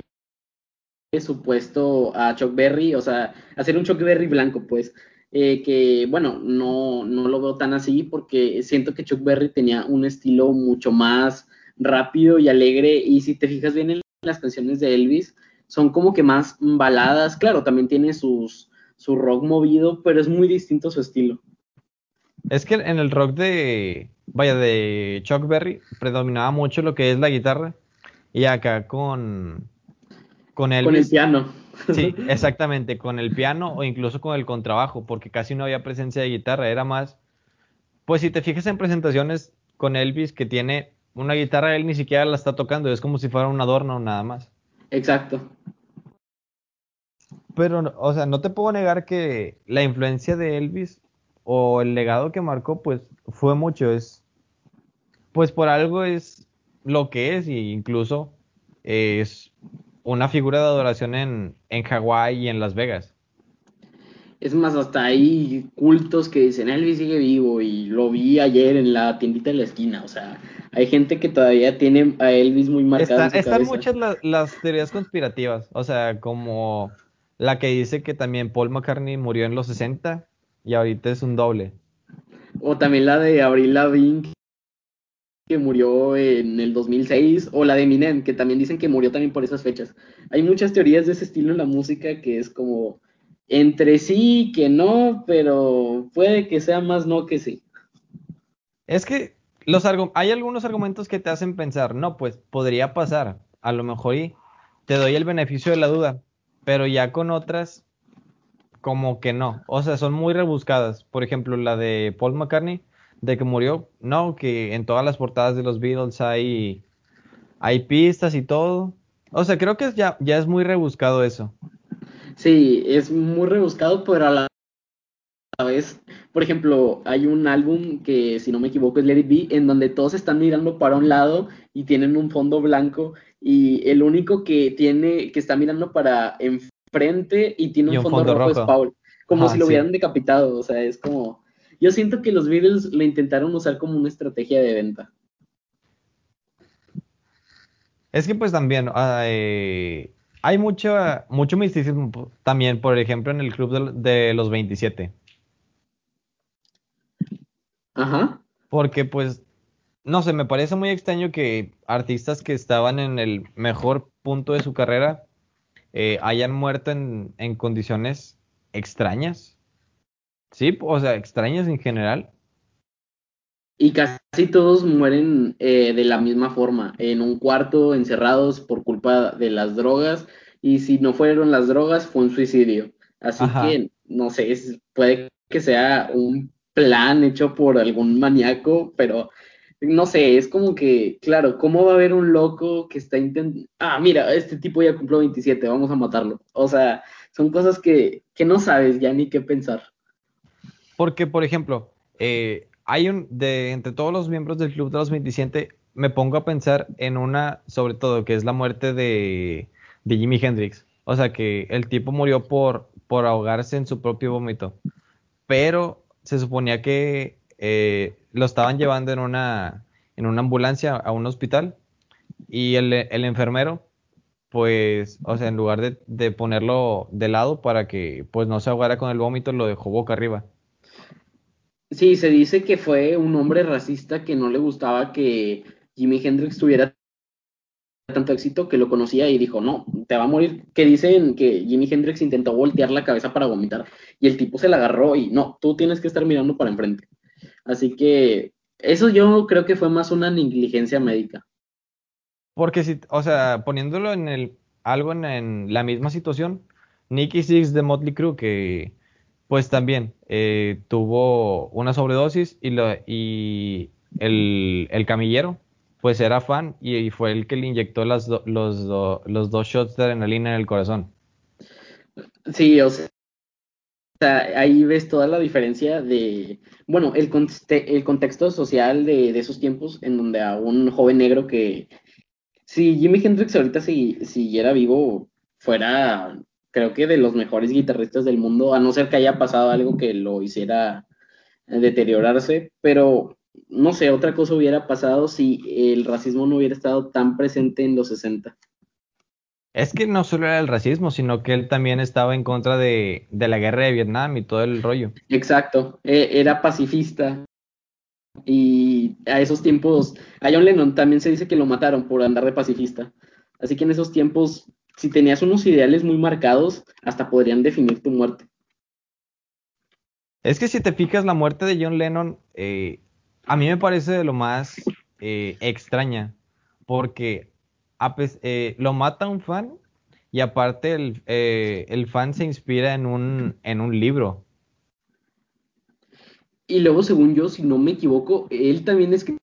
su puesto a Chuck Berry, o sea, hacer un Chuck Berry blanco, pues. Eh, que bueno, no, no lo veo tan así porque siento que Chuck Berry tenía un estilo mucho más rápido y alegre y si te fijas bien en las canciones de Elvis, son como que más baladas, claro, también tiene sus, su rock movido, pero es muy distinto su estilo. Es que en el rock de, vaya, de Chuck Berry predominaba mucho lo que es la guitarra y acá con, con Con el piano. Sí, exactamente, con el piano o incluso con el contrabajo, porque casi no había presencia de guitarra, era más... Pues si te fijas en presentaciones con Elvis que tiene una guitarra, él ni siquiera la está tocando, es como si fuera un adorno nada más. Exacto. Pero, o sea, no te puedo negar que la influencia de Elvis o el legado que marcó, pues fue mucho. Es, pues por algo es lo que es, e incluso es una figura de adoración en, en Hawái y en Las Vegas. Es más, hasta hay cultos que dicen Elvis sigue vivo y lo vi ayer en la tiendita de la esquina. O sea, hay gente que todavía tiene a Elvis muy marcado. están muchas las teorías conspirativas. O sea, como la que dice que también Paul McCartney murió en los 60 y ahorita es un doble. O también la de Avril Lavigne que murió en el 2006 o la de Eminem que también dicen que murió también por esas fechas. Hay muchas teorías de ese estilo en la música que es como entre sí que no, pero puede que sea más no que sí. Es que los hay algunos argumentos que te hacen pensar, no, pues podría pasar, a lo mejor y te doy el beneficio de la duda, pero ya con otras, como que no. O sea, son muy rebuscadas. Por ejemplo, la de Paul McCartney, de que murió, no, que en todas las portadas de los Beatles hay, hay pistas y todo. O sea, creo que ya, ya es muy rebuscado eso. Sí, es muy rebuscado, pero a la vez, por ejemplo, hay un álbum que, si no me equivoco, es Let It Be, en donde todos están mirando para un lado y tienen un fondo blanco y el único que tiene, que está mirando para enfrente y tiene un, fondo, rojo, es Paul, como si lo hubieran decapitado, o sea, es como, yo siento que los Beatles lo intentaron usar como una estrategia de venta. Es que pues también hay mucho, mucho misticismo también, por ejemplo, en el club de, de los 27. Ajá. Porque pues no sé, me parece muy extraño que artistas que estaban en el mejor punto de su carrera eh, hayan muerto en, condiciones extrañas. Sí, o sea, extrañas en general. Y casi todos mueren eh, de la misma forma, en un cuarto, encerrados por culpa de las drogas, y si no fueron las drogas, fue un suicidio. Así que, no sé, puede que sea un plan hecho por algún maníaco, pero no sé, es como que, claro, ¿cómo va a haber un loco que está intentando, ah, mira, este tipo ya cumplió 27, vamos a matarlo? O sea, son cosas que, que no sabes ya ni qué pensar. Porque, por ejemplo, eh, hay un, de entre todos los miembros del Club de los 27, me pongo a pensar en una, sobre todo, que es la muerte de, de Jimi Hendrix. O sea, que el tipo murió por, por ahogarse en su propio vómito. Pero se suponía que eh, lo estaban llevando en una, en una ambulancia a un hospital y el, enfermero, pues, o sea, en lugar de, ponerlo de lado para que pues no se ahogara con el vómito, lo dejó boca arriba. Sí, se dice que fue un hombre racista que no le gustaba que Jimi Hendrix tuviera tanto éxito que lo conocía y dijo, no, te va a morir. Que dicen que Jimi Hendrix intentó voltear la cabeza para vomitar y el tipo se la agarró y no, tú tienes que estar mirando para enfrente. Así que eso yo creo que fue más una negligencia médica. Porque si, o sea, poniéndolo en el algo en, la misma situación, Nicky Six de Motley Crue que pues también eh, tuvo una sobredosis y, lo, y el, camillero pues era fan y, fue el que le inyectó las los, los dos shots de adrenalina en el corazón. Sí, o sea, ahí ves toda la diferencia de, bueno, el, el contexto social de, esos tiempos en donde a un joven negro que, si Jimi Hendrix ahorita si, siguiera vivo, fuera, creo que de los mejores guitarristas del mundo, a no ser que haya pasado algo que lo hiciera deteriorarse, pero no sé, otra cosa hubiera pasado si el racismo no hubiera estado tan presente en los 60. Es que no solo era el racismo, sino que él también estaba en contra de, la guerra de Vietnam y todo el rollo. Exacto, e, era pacifista. Y a esos tiempos, a John Lennon también se dice que lo mataron por andar de pacifista. Así que en esos tiempos, si tenías unos ideales muy marcados, hasta podrían definir tu muerte. Es que si te fijas, la muerte de John Lennon, eh, a mí me parece de lo más eh, extraña, porque eh, lo mata un fan Y aparte el, el fan se inspira en un, en un libro. Y luego, según yo, si no me equivoco, él también escribió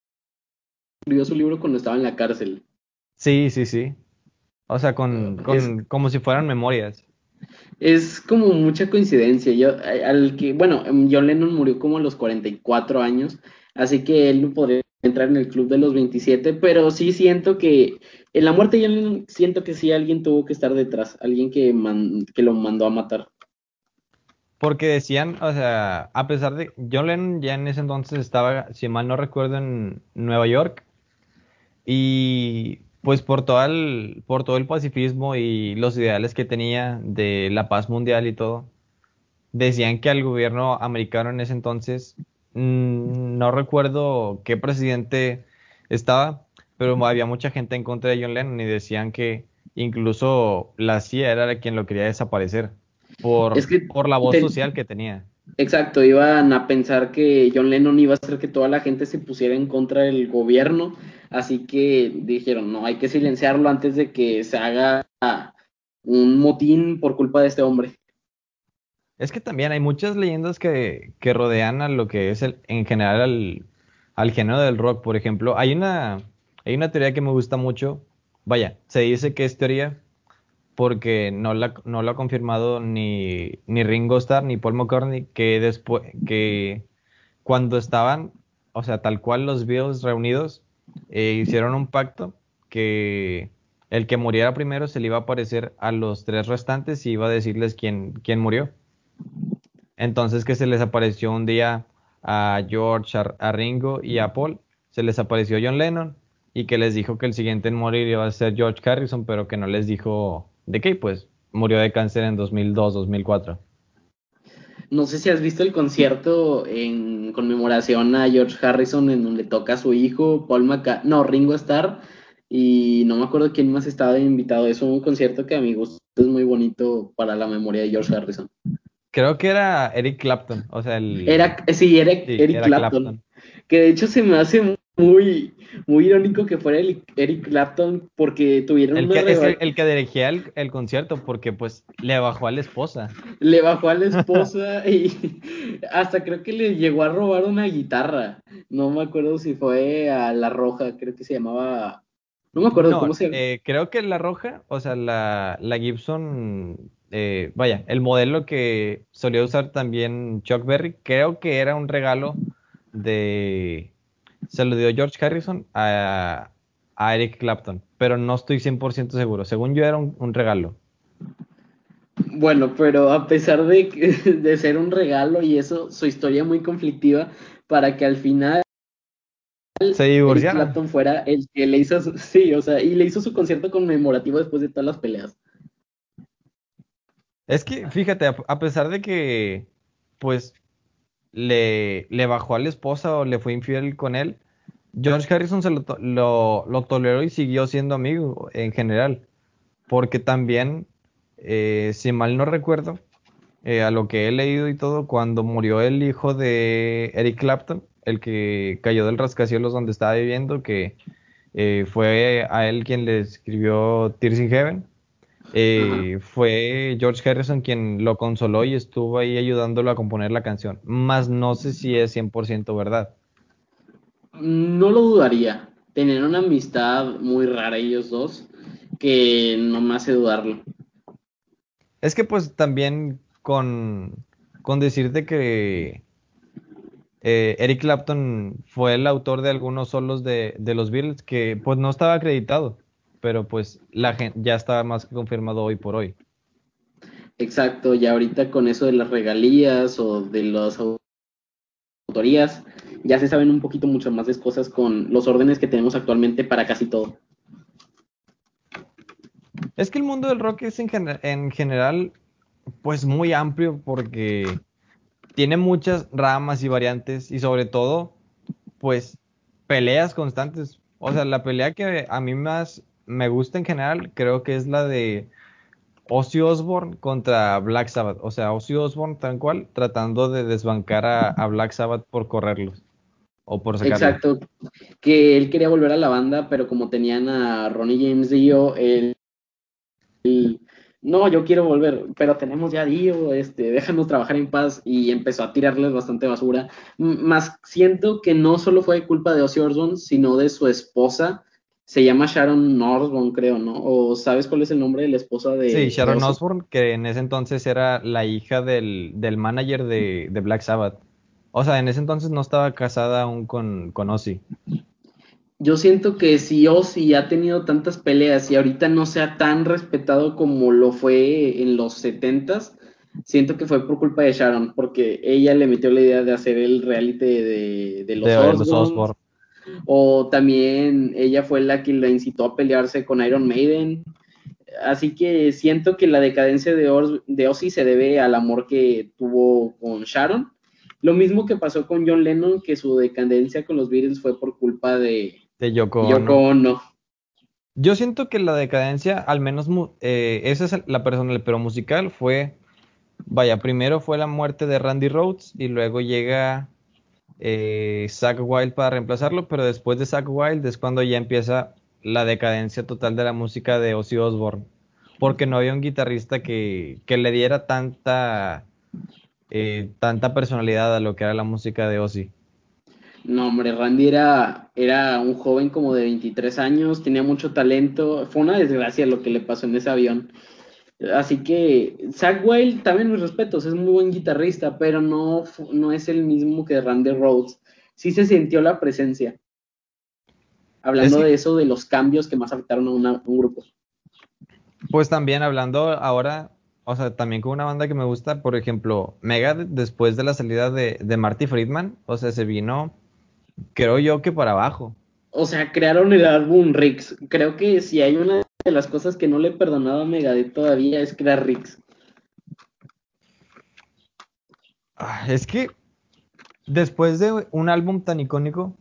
su libro cuando estaba en la cárcel. Sí, sí, sí. O sea, con, con como si fueran memorias. Es como mucha coincidencia. Yo, al que, bueno, John Lennon murió como a los 44 años, así que él no podría entrar en el club de los 27, pero sí siento que en la muerte de John Lennon siento que sí alguien tuvo que estar detrás, alguien que, que lo mandó a matar. Porque decían, o sea, a pesar de John Lennon ya en ese entonces estaba, si mal no recuerdo, en Nueva York y pues por todo el, por todo el pacifismo y los ideales que tenía de la paz mundial y todo, decían que al gobierno americano en ese entonces, mm, no recuerdo qué presidente estaba, pero había mucha gente en contra de John Lennon y decían que incluso la CIA era quien lo quería desaparecer por, por la voz social que tenía. Exacto, iban a pensar que John Lennon iba a hacer que toda la gente se pusiera en contra del gobierno, así que dijeron, no, hay que silenciarlo antes de que se haga un motín por culpa de este hombre. Es que también hay muchas leyendas que, que rodean a lo que es el, en general al, género del rock. Por ejemplo, hay una, hay una teoría que me gusta mucho. Vaya, se dice que es teoría, porque no la, no lo ha confirmado ni, ni Ringo Starr ni Paul McCartney, que después, que cuando estaban, o sea, tal cual los Beatles reunidos, eh, hicieron un pacto que el que muriera primero se le iba a aparecer a los tres restantes y iba a decirles quién, quién murió. Entonces que se les apareció un día a George, a, Ringo y a Paul, se les apareció John Lennon y que les dijo que el siguiente en morir iba a ser George Harrison, pero que no les dijo ¿De qué? Pues murió de cáncer en 2002, 2004. No sé si has visto el concierto en conmemoración a George Harrison en donde toca a su hijo, Paul McCartney, no, Ringo Starr, y no me acuerdo quién más estaba invitado. Es un concierto que a mi gusto es muy bonito para la memoria de George Harrison. Creo que era Eric Clapton, o sea, el... Era, sí, Eric, Eric Clapton, Que de hecho se me hace muy, muy irónico que fuera el Eric Clapton porque tuvieron el que, es el, que dirigía el, concierto porque pues le bajó a la esposa. Le bajó a la esposa y hasta creo que le llegó a robar una guitarra. No me acuerdo si fue a La Roja, creo que se llamaba... No me acuerdo cómo se llama. Eh, creo que La Roja, o sea, la, la Gibson... Eh, vaya, el modelo que solía usar también Chuck Berry, creo que era un regalo de se lo dio George Harrison a, Eric Clapton, pero no estoy 100% seguro. Según yo era un, regalo. Bueno, pero a pesar de, de ser un regalo y eso, su historia muy conflictiva para que al final se Eric Clapton fuera el que le hizo, sí, o sea, y le hizo su concierto conmemorativo después de todas las peleas. Es que, fíjate, a pesar de que, pues, le, bajó a la esposa o le fue infiel con él, George Harrison se lo, lo, toleró y siguió siendo amigo en general. Porque también, eh, si mal no recuerdo, eh, a lo que he leído y todo, cuando murió el hijo de Eric Clapton, el que cayó del rascacielos donde estaba viviendo, que eh, fue a él quien le escribió Tears in Heaven, eh, fue George Harrison quien lo consoló y estuvo ahí ayudándolo a componer la canción. Más no sé si es 100% verdad. No lo dudaría. Tener una amistad muy rara ellos dos que no me hace dudarlo. Es que pues también con, con decirte que eh, Eric Clapton fue el autor de algunos solos de, de los Beatles que pues no estaba acreditado pero pues la gente ya está más confirmado hoy por hoy. Exacto, y ahorita con eso de las regalías o de las autorías, ya se saben un poquito mucho más de cosas con los órdenes que tenemos actualmente para casi todo. Es que el mundo del rock es en, en general pues muy amplio porque tiene muchas ramas y variantes y sobre todo pues peleas constantes. O sea, la pelea que a mí más me gusta en general, creo que es la de Ozzy Osbourne contra Black Sabbath. O sea, Ozzy Osbourne tal cual, tratando de desbancar a, Black Sabbath por correrlos. O por sacarlos. Exacto. Que él quería volver a la banda, pero como tenían a Ronnie James Dio, él, no, yo quiero volver, pero tenemos ya Dio, este, déjanos trabajar en paz y empezó a tirarles bastante basura. más siento que no solo fue culpa de Ozzy Osbourne, sino de su esposa, se llama Sharon Osbourne, creo, ¿no? ¿O sabes cuál es el nombre de la esposa de Sí, Sharon Osbourne, que en ese entonces era la hija del, del manager de, de, Black Sabbath. O sea, en ese entonces no estaba casada aún con, con Ozzy yo siento que si Ozzy ha tenido tantas peleas y ahorita no sea tan respetado como lo fue en los setentas, siento que fue por culpa de Sharon, porque ella le metió la idea de hacer el reality de, de los, Osborne. O también ella fue la que la incitó a pelearse con Iron Maiden. Así que siento que la decadencia de, de Ozzy se debe al amor que tuvo con Sharon. Lo mismo que pasó con John Lennon, que su decadencia con los Beatles fue por culpa de, de Yoko, Ono. Yo siento que la decadencia, al menos eh, esa es la personal, pero musical fue, vaya, primero fue la muerte de Randy Rhodes y luego llega eh, Zach Wild para reemplazarlo, pero después de Zach Wild es cuando ya empieza la decadencia total de la música de Ozzy Osbourne, porque no había un guitarrista que, que le diera tanta, eh, tanta personalidad a lo que era la música de Ozzy. No, hombre, Randy era, era un joven como de 23 años, tenía mucho talento. Fue una desgracia lo que le pasó en ese avión. Así que Zach Wild, también mis respetos, es muy buen guitarrista, pero no, no es el mismo que Randy Rhodes. Sí se sintió la presencia. Hablando de eso, de los cambios que más afectaron a, un grupo. Pues también hablando ahora, o sea, también con una banda que me gusta, por ejemplo, Megadeth, después de la salida de, de Marty Friedman, o sea, se vino creo yo que para abajo. O sea, crearon el álbum Rix. Creo que si hay una de las cosas que no le he perdonado a Megadeth todavía es crear Rix. Ah, es que después de un álbum tan icónico,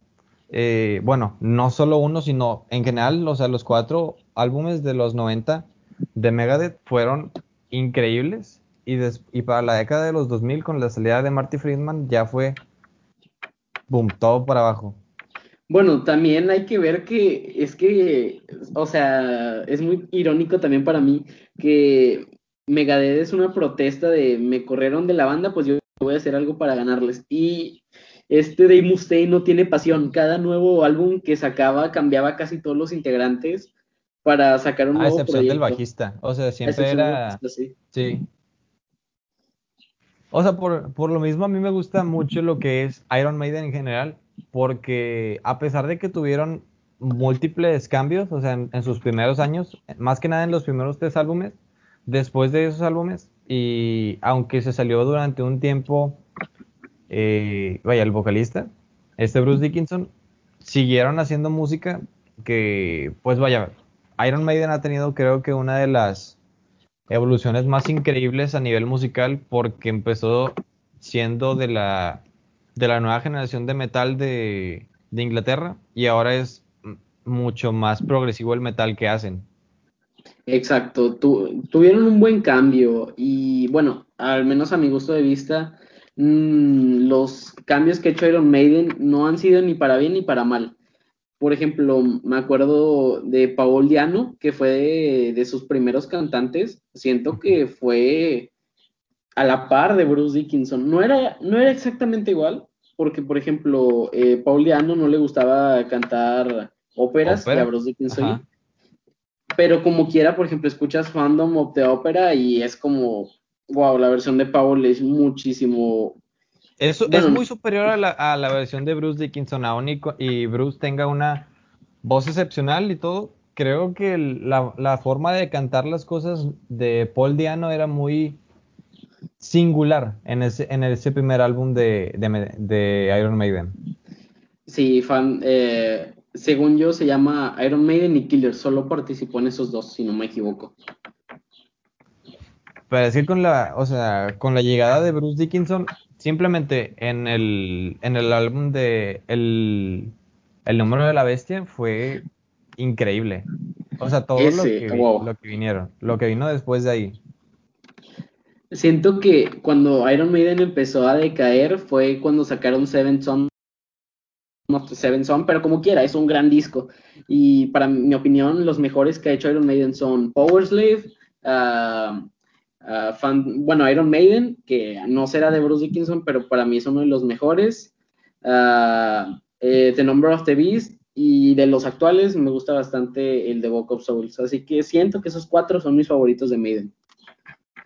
eh, bueno, no solo uno, sino en general, o sea, los cuatro álbumes de los 90 de Megadeth fueron increíbles. Y, y para la década de los 2000, con la salida de Marty Friedman, ya fue boom, todo para abajo. Bueno, también hay que ver que es que, o sea, es muy irónico también para mí que Megadeth es una protesta de me corrieron de la banda, pues yo voy a hacer algo para ganarles. Y este Dave Mustaine no tiene pasión. Cada nuevo álbum que sacaba cambiaba casi todos los integrantes para sacar un nuevo A excepción del bajista. O sea, siempre era... sí. O sea, por, por, lo mismo a mí me gusta mucho lo que es Iron Maiden en general, porque a pesar de que tuvieron múltiples cambios, o sea, en, sus primeros años, más que nada en los primeros tres álbumes, después de esos álbumes, y aunque se salió durante un tiempo, eh, vaya, el vocalista, este Bruce Dickinson, siguieron haciendo música que, pues vaya, Iron Maiden ha tenido creo que una de las evoluciones más increíbles a nivel musical porque empezó siendo de la, de la nueva generación de metal de, de Inglaterra y ahora es mucho más progresivo el metal que hacen. Exacto, tuvieron un buen cambio y bueno, al menos a mi gusto de vista, mm, los cambios que ha hecho Iron Maiden no han sido ni para bien ni para mal. Por ejemplo, me acuerdo de Paul Diano, que fue de, sus primeros cantantes. Siento que fue a la par de Bruce Dickinson. No era, no era exactamente igual, porque, por ejemplo, eh, Paul Diano no le gustaba cantar óperas y a Bruce Dickinson. Pero como quiera, por ejemplo, escuchas Fandom of the Opera y es como, wow, la versión de Paul es muchísimo es, es muy superior a la, a la, versión de Bruce Dickinson, aún y, y, Bruce tenga una voz excepcional y todo. Creo que la, la, forma de cantar las cosas de Paul Diano era muy singular en ese, en ese primer álbum de, de, de Iron Maiden. Sí, fan, eh, según yo se llama Iron Maiden y Killer, solo participó en esos dos, si no me equivoco. Para decir con la, o sea, con la llegada de Bruce Dickinson, simplemente en el, en el álbum de el, el número de la bestia fue increíble. O sea, todo lo, que, lo que vinieron, lo que vino después de ahí. Siento que cuando Iron Maiden empezó a decaer fue cuando sacaron Seven Son, no, Seven Son, pero como quiera, es un gran disco. Y para mi opinión, los mejores que ha hecho Iron Maiden son Power Slave, ah, ah, bueno, Iron Maiden, que no será de Bruce Dickinson, pero para mí es uno de los mejores. Eh, the Number of the Beast, y de los actuales me gusta bastante el de Book of Souls. Así que siento que esos cuatro son mis favoritos de Maiden.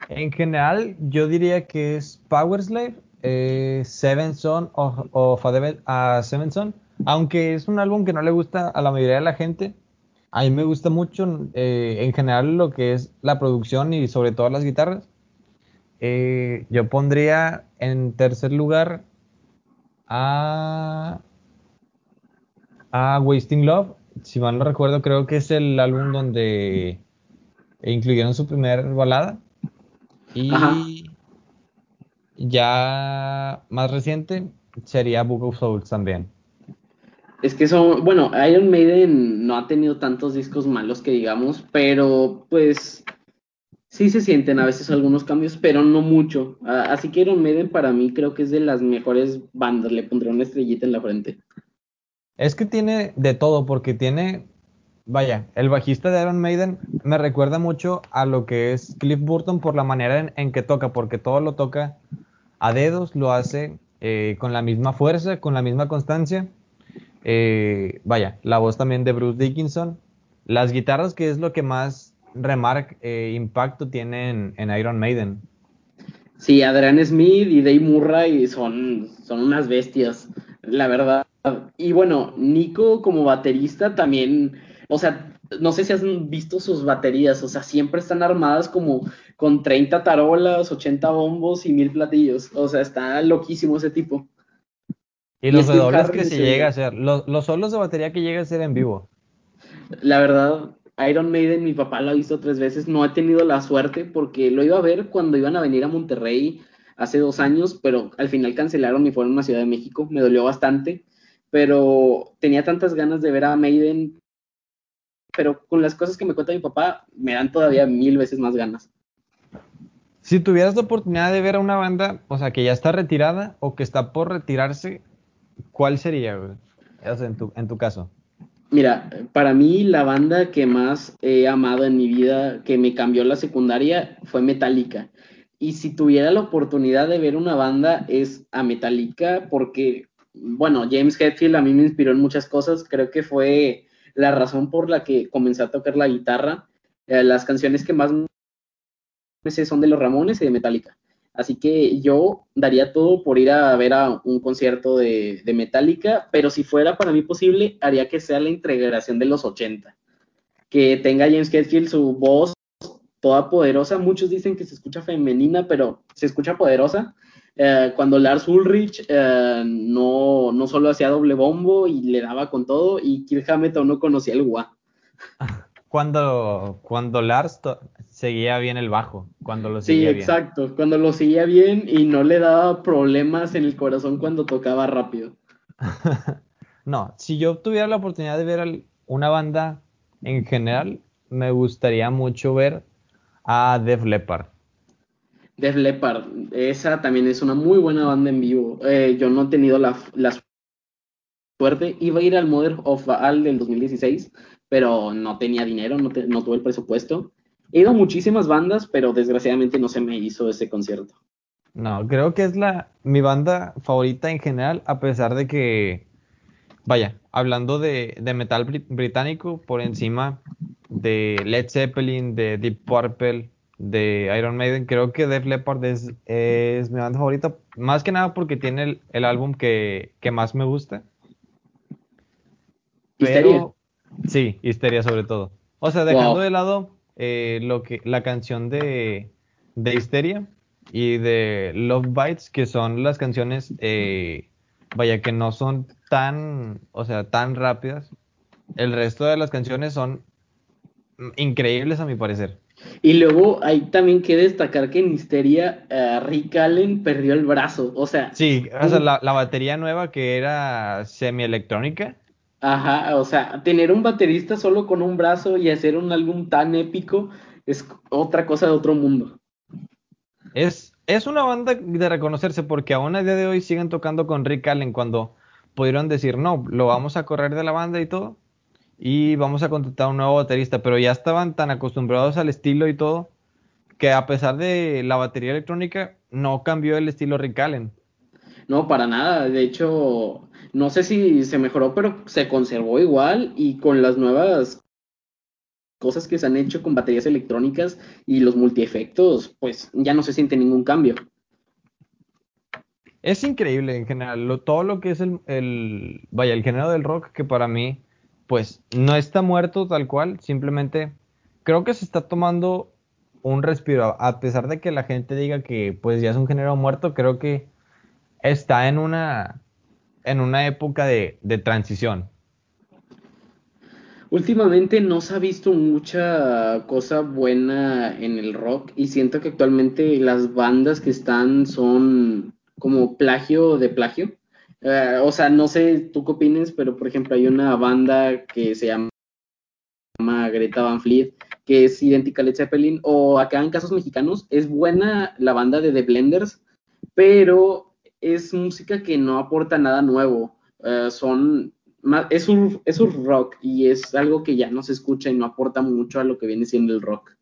En general, yo diría que es Power Slave, eh, Seven Son o, a Seven Son. Aunque es un álbum que no le gusta a la mayoría de la gente, a mí me gusta mucho eh, en general lo que es la producción y sobre todo las guitarras. Eh, yo pondría en tercer lugar a a Wasting Love. Si mal no recuerdo, creo que es el álbum donde incluyeron su primer balada. Y ya más reciente sería Book of Souls también. Es que son, bueno, Iron Maiden no ha tenido tantos discos malos que digamos, pero pues sí se sienten a veces algunos cambios, pero no mucho. Así que Iron Maiden para mí creo que es de las mejores bandas, le pondré una estrellita en la frente. Es que tiene de todo, porque tiene, vaya, el bajista de Iron Maiden me recuerda mucho a lo que es Cliff Burton por la manera en, que toca, porque todo lo toca a dedos, lo hace eh, con la misma fuerza, con la misma constancia. Eh, vaya, la voz también de Bruce Dickinson. Las guitarras, que es lo que más remark, eh, impacto tiene en, Iron Maiden. Sí, Adrian Smith y Dave Murray son, son unas bestias, la verdad. Y bueno, Nico como baterista también, o sea, no sé si has visto sus baterías, o sea, siempre están armadas como con 30 tarolas, 80 bombos y mil platillos. O sea, está loquísimo ese tipo. Y, los redobles que se llega a hacer, los, los, solos de batería que llega a ser en vivo. La verdad, Iron Maiden, mi papá lo ha visto tres veces, no he tenido la suerte porque lo iba a ver cuando iban a venir a Monterrey hace dos años, pero al final cancelaron y fueron a una Ciudad de México, me dolió bastante pero tenía tantas ganas de ver a Maiden, pero con las cosas que me cuenta mi papá, me dan todavía mil veces más ganas. Si tuvieras la oportunidad de ver a una banda, o sea, que ya está retirada o que está por retirarse, ¿cuál sería, en, tu, en tu caso? Mira, para mí la banda que más he amado en mi vida, que me cambió la secundaria, fue Metallica. Y si tuviera la oportunidad de ver una banda, es a Metallica, porque bueno, James Hetfield a mí me inspiró en muchas cosas, creo que fue la razón por la que comencé a tocar la guitarra. Eh, las canciones que más me sé son de los Ramones y de Metallica. Así que yo daría todo por ir a ver a un concierto de, de Metallica, pero si fuera para mí posible, haría que sea la integración de los 80. Que tenga James Hetfield su voz toda poderosa. Muchos dicen que se escucha femenina, pero se escucha poderosa. Eh, cuando Lars Ulrich eh, no, no solo hacía doble bombo y le daba con todo, y Kirk Hammett no conocía el gua. Cuando, cuando Lars seguía bien el bajo, cuando lo seguía sí, exacto, cuando lo seguía bien y no le daba problemas en el corazón cuando tocaba rápido. no, si yo tuviera la oportunidad de ver una banda en general, me gustaría mucho ver a Def Leppard. Def Leppard, esa también es una muy buena banda en vivo. Eh, yo no he tenido la, suerte, iba a ir al Mother of All del 2016, pero no tenía dinero, no, no tuve el presupuesto. He ido a muchísimas bandas, pero desgraciadamente no se me hizo ese concierto. No, creo que es la mi banda favorita en general, a pesar de que, vaya, hablando de metal británico, por encima de Led Zeppelin, de Deep Purple, de Iron Maiden, creo que Def Leppard es, mi banda favorita, más que nada porque tiene el, álbum que, más me gusta. Pero, sí, Histeria sobre todo. O sea, dejando de lado eh, lo que, la canción de, de Histeria y de Love Bites, que son las canciones, eh, vaya, que no son tan, o sea, tan rápidas. El resto de las canciones son increíbles a mi parecer. Y luego hay también que destacar que en Histeria uh, Rick Allen perdió el brazo, o sea... Sí, o sea, la, batería nueva que era semi-electrónica. Ajá, o sea, tener un baterista solo con un brazo y hacer un álbum tan épico es otra cosa de otro mundo. Es, es una banda de reconocerse porque aún a día de hoy siguen tocando con Rick Allen cuando pudieron decir, no, lo vamos a correr de la banda y todo y vamos a contratar un nuevo baterista, pero ya estaban tan acostumbrados al estilo y todo que a pesar de la batería electrónica, no cambió el estilo Rick Allen. No, para nada. De hecho, no sé si se mejoró, pero se conservó igual y con las nuevas cosas que se han hecho con baterías electrónicas y los multiefectos, pues ya no se siente ningún cambio. Es increíble en general, todo lo que es el, el, vaya, el género del rock que para mí, pues no está muerto tal cual, simplemente creo que se está tomando un respiro, a pesar de que la gente diga que pues ya es un género muerto, creo que está en una, en una época de, de transición. Últimamente no se ha visto mucha cosa buena en el rock y siento que actualmente las bandas que están son como plagio de plagio. Eh, o sea, no sé tú qué opines, pero por ejemplo hay una banda que se llama Greta Van Fleet, que es idéntica a Led Zeppelin, o acá en casos mexicanos, es buena la banda de The Blenders, pero es música que no aporta nada nuevo. Eh, son es un, es un rock y es algo que ya no se escucha y no aporta mucho a lo que viene siendo el rock.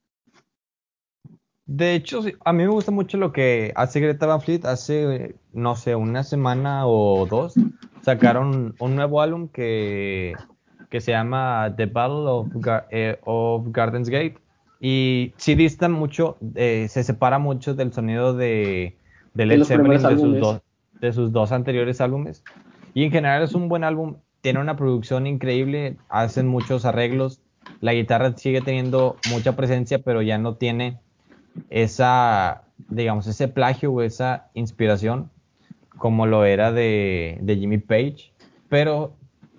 De hecho, a mí me gusta mucho lo que hace Greta Van Fleet. Hace, no sé, una semana o dos, sacaron un nuevo álbum que, que se llama The Battle of, eh, of Gardens Gate. Y sí dista mucho, eh, se separa mucho del sonido de, de Led Zeppelin de sus, dos, de sus dos anteriores álbumes. Y en general es un buen álbum. Tiene una producción increíble, hacen muchos arreglos. La guitarra sigue teniendo mucha presencia, pero ya no tiene esa, digamos, ese plagio o esa inspiración como lo era de, Jimmy Page. Pero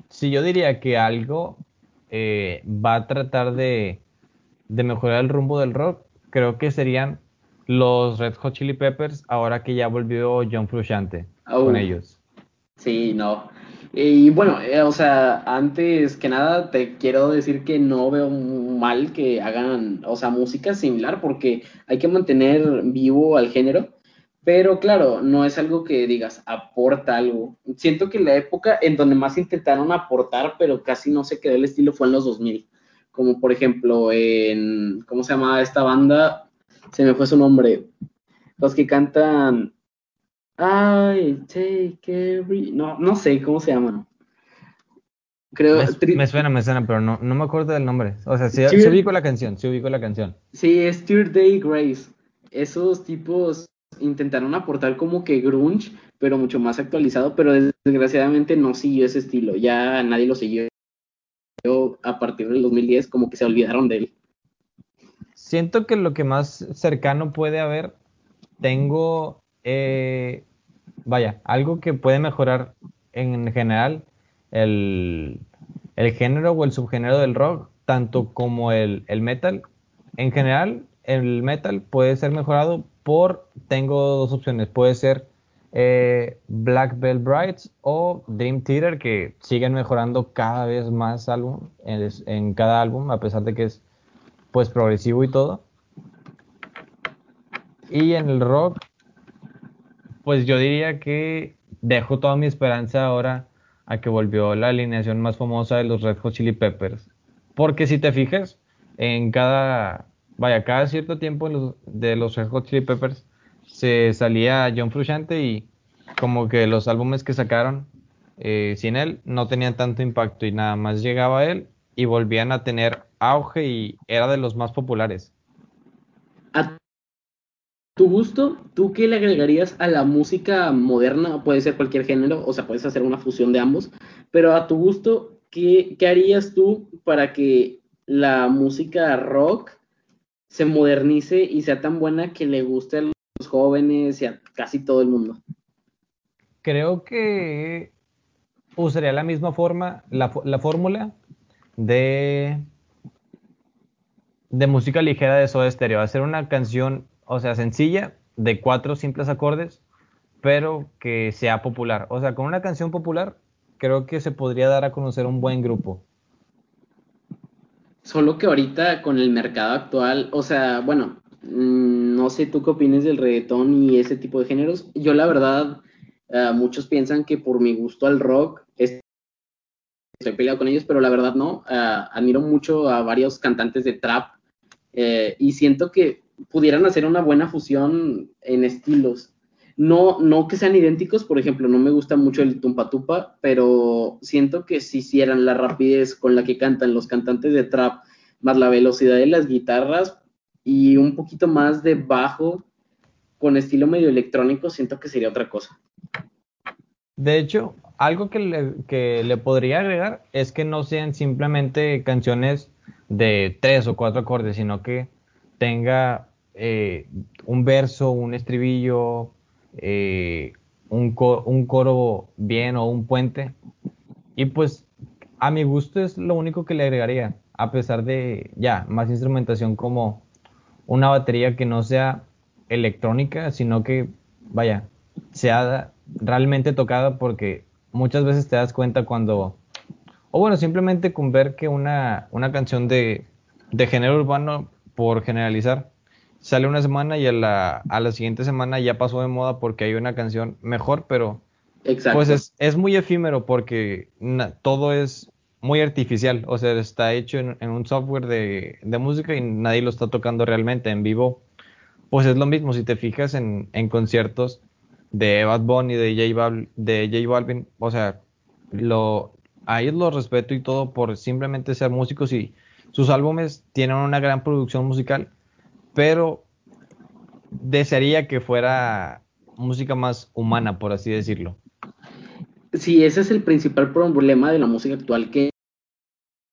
si yo diría que algo eh, va a tratar de, mejorar el rumbo del rock, creo que serían los Red Hot Chili Peppers ahora que ya volvió John Frusciante con ellos. Sí, no. Y bueno, eh, o sea, antes que nada te quiero decir que no veo mal que hagan, o sea, música similar porque hay que mantener vivo al género, pero claro, no es algo que digas aporta algo. Siento que la época en donde más intentaron aportar, pero casi no se quedó el estilo fue en los 2000, como por ejemplo en, ¿cómo se llamaba esta banda? Se me fue su nombre. Los que cantan I take every. No, no sé cómo se llama. Creo, me, suena, me suena, pero no, no me acuerdo del nombre. O sea, sí, sí ubico la canción, sí ubico la canción. Sí, es Day Grace. Esos tipos intentaron aportar como que grunge, pero mucho más actualizado, pero desgraciadamente no siguió ese estilo. Ya nadie lo siguió. A partir del 2010 como que se olvidaron de él. Siento que lo que más cercano puede haber, tengo eh, vaya, algo que puede mejorar en general el, género o el subgénero del rock, tanto como el, metal. En general, el metal puede ser mejorado por, tengo dos opciones, puede ser eh, Black Bell Brides o Dream Theater, que siguen mejorando cada vez más álbum, en, en cada álbum, a pesar de que es pues progresivo y todo. Y en el rock, pues yo diría que dejo toda mi esperanza ahora a que volvió la alineación más famosa de los Red Hot Chili Peppers. Porque si te fijas, en cada, vaya, cada cierto tiempo de los Red Hot Chili Peppers se salía John Frusciante y como que los álbumes que sacaron eh, sin él no tenían tanto impacto y nada más llegaba él y volvían a tener auge y era de los más populares tu gusto, ¿tú qué le agregarías a la música moderna? Puede ser cualquier género, o sea, puedes hacer una fusión de ambos, pero a tu gusto, ¿qué, harías tú para que la música rock se modernice y sea tan buena que le guste a los jóvenes y a casi todo el mundo? Creo que usaría la misma forma, la, la fórmula de, de música ligera de Soda Stereo, hacer una canción o sea, sencilla, de cuatro simples acordes, pero que sea popular. O sea, con una canción popular, creo que se podría dar a conocer un buen grupo. Solo que ahorita con el mercado actual, o sea, bueno, mm, no sé tú qué opinas del reggaetón y ese tipo de géneros. Yo la verdad, eh, muchos piensan que por mi gusto al rock estoy peleado con ellos, pero la verdad no. Eh, admiro mucho a varios cantantes de trap eh, y siento que pudieran hacer una buena fusión en estilos. No, no que sean idénticos, por ejemplo, no me gusta mucho el tumpa tupa, pero siento que si hicieran la rapidez con la que cantan los cantantes de trap, más la velocidad de las guitarras y un poquito más de bajo con estilo medio electrónico, siento que sería otra cosa. De hecho, algo que le, que le podría agregar es que no sean simplemente canciones de tres o cuatro acordes, sino que tenga eh, un verso, un estribillo, eh, un, un, coro bien o un puente. Y pues a mi gusto es lo único que le agregaría, a pesar de ya más instrumentación como una batería que no sea electrónica, sino que vaya, sea realmente tocada porque muchas veces te das cuenta cuando, o bueno, simplemente con ver que una, una canción de, de género urbano, por generalizar, sale una semana y a la, a la siguiente semana ya pasó de moda porque hay una canción mejor, pero pues es, es, muy efímero porque todo es muy artificial, o sea, está hecho en, un software de, de, música y nadie lo está tocando realmente en vivo. Pues es lo mismo, si te fijas en, en conciertos de Bad Bunny, de J, Balvin, de J Balvin, o sea, lo, a ellos los respeto y todo por simplemente ser músicos y sus álbumes tienen una gran producción musical, pero desearía que fuera música más humana, por así decirlo. Sí, ese es el principal problema de la música actual, que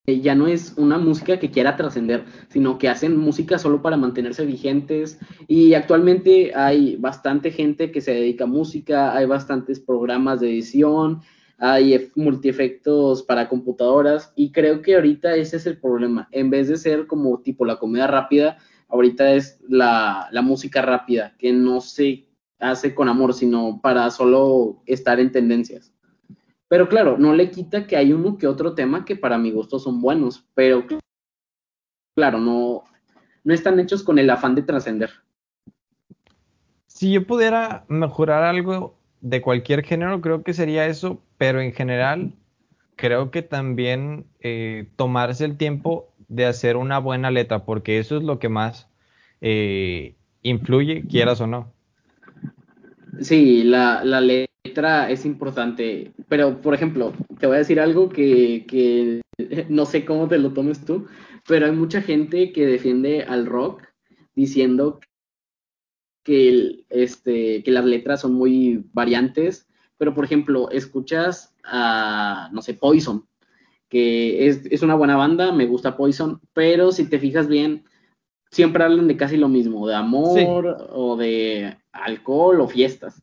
ya no es una música que quiera trascender, sino que hacen música solo para mantenerse vigentes. Y actualmente hay bastante gente que se dedica a música, hay bastantes programas de edición, hay multiefectos para computadoras y creo que ahorita ese es el problema. En vez de ser como tipo la comedia rápida, ahorita es la, música rápida, que no se hace con amor, sino para solo estar en tendencias. Pero claro, no le quita que hay uno que otro tema que para mi gusto son buenos, pero claro, no, no están hechos con el afán de trascender. Si yo pudiera mejorar algo de cualquier género, creo que sería eso, pero en general creo que también eh, tomarse el tiempo de hacer una buena letra, porque eso es lo que más eh, influye, quieras o no. Sí, la, letra es importante, pero por ejemplo, te voy a decir algo que, que no sé cómo te lo tomes tú, pero hay mucha gente que defiende al rock diciendo que, este, que las letras son muy variantes, pero por ejemplo, escuchas a, no sé, Poison, que es, una buena banda, me gusta Poison, pero si te fijas bien, siempre hablan de casi lo mismo, de amor o de alcohol o fiestas.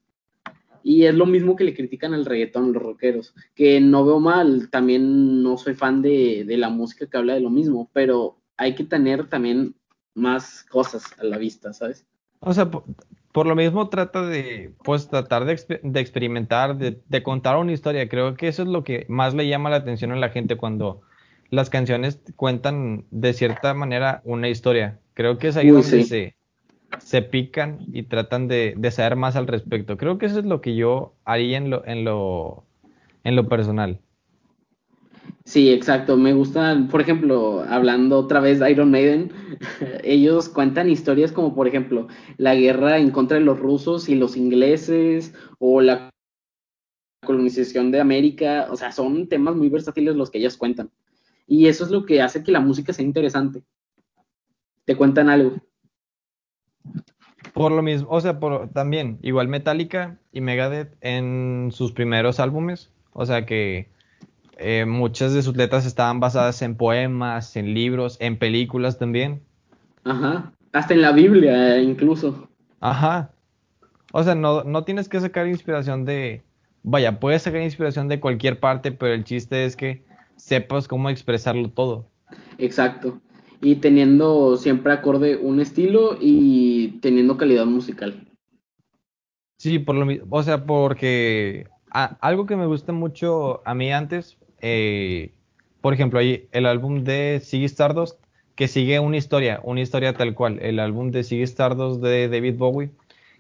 Y es lo mismo que le critican al reggaetón, los rockeros, que no veo mal, también no soy fan de, de la música que habla de lo mismo, pero hay que tener también más cosas a la vista, ¿sabes? O sea, por, lo mismo trata de, pues, tratar de, experimentar, de, contar una historia. Creo que eso es lo que más le llama la atención a la gente cuando las canciones cuentan de cierta manera una historia. Creo que es ahí donde se, se pican y tratan de, saber más al respecto. Creo que eso es lo que yo haría en lo, en lo, en lo personal. Sí, exacto. Me gustan, por ejemplo, hablando otra vez de Iron Maiden, ellos cuentan historias como, por ejemplo, la guerra en contra de los rusos y los ingleses o la colonización de América. O sea, son temas muy versátiles los que ellos cuentan. Y eso es lo que hace que la música sea interesante. Te cuentan algo. Por lo mismo, o sea, por, también, igual Metallica y Megadeth en sus primeros álbumes, o sea que eh, muchas de sus letras estaban basadas en poemas, en libros, en películas también. Ajá, hasta en la Biblia incluso. Ajá. O sea, no, no tienes que sacar inspiración de... Vaya, puedes sacar inspiración de cualquier parte, pero el chiste es que sepas cómo expresarlo todo. Exacto. Y teniendo siempre acorde un estilo y teniendo calidad musical. Sí, por lo mismo. O sea, porque algo que me gusta mucho a mí antes eh, por ejemplo, hay el álbum de Ziggy Stardust que sigue una historia, una historia tal cual. El álbum de Ziggy Stardust de David Bowie,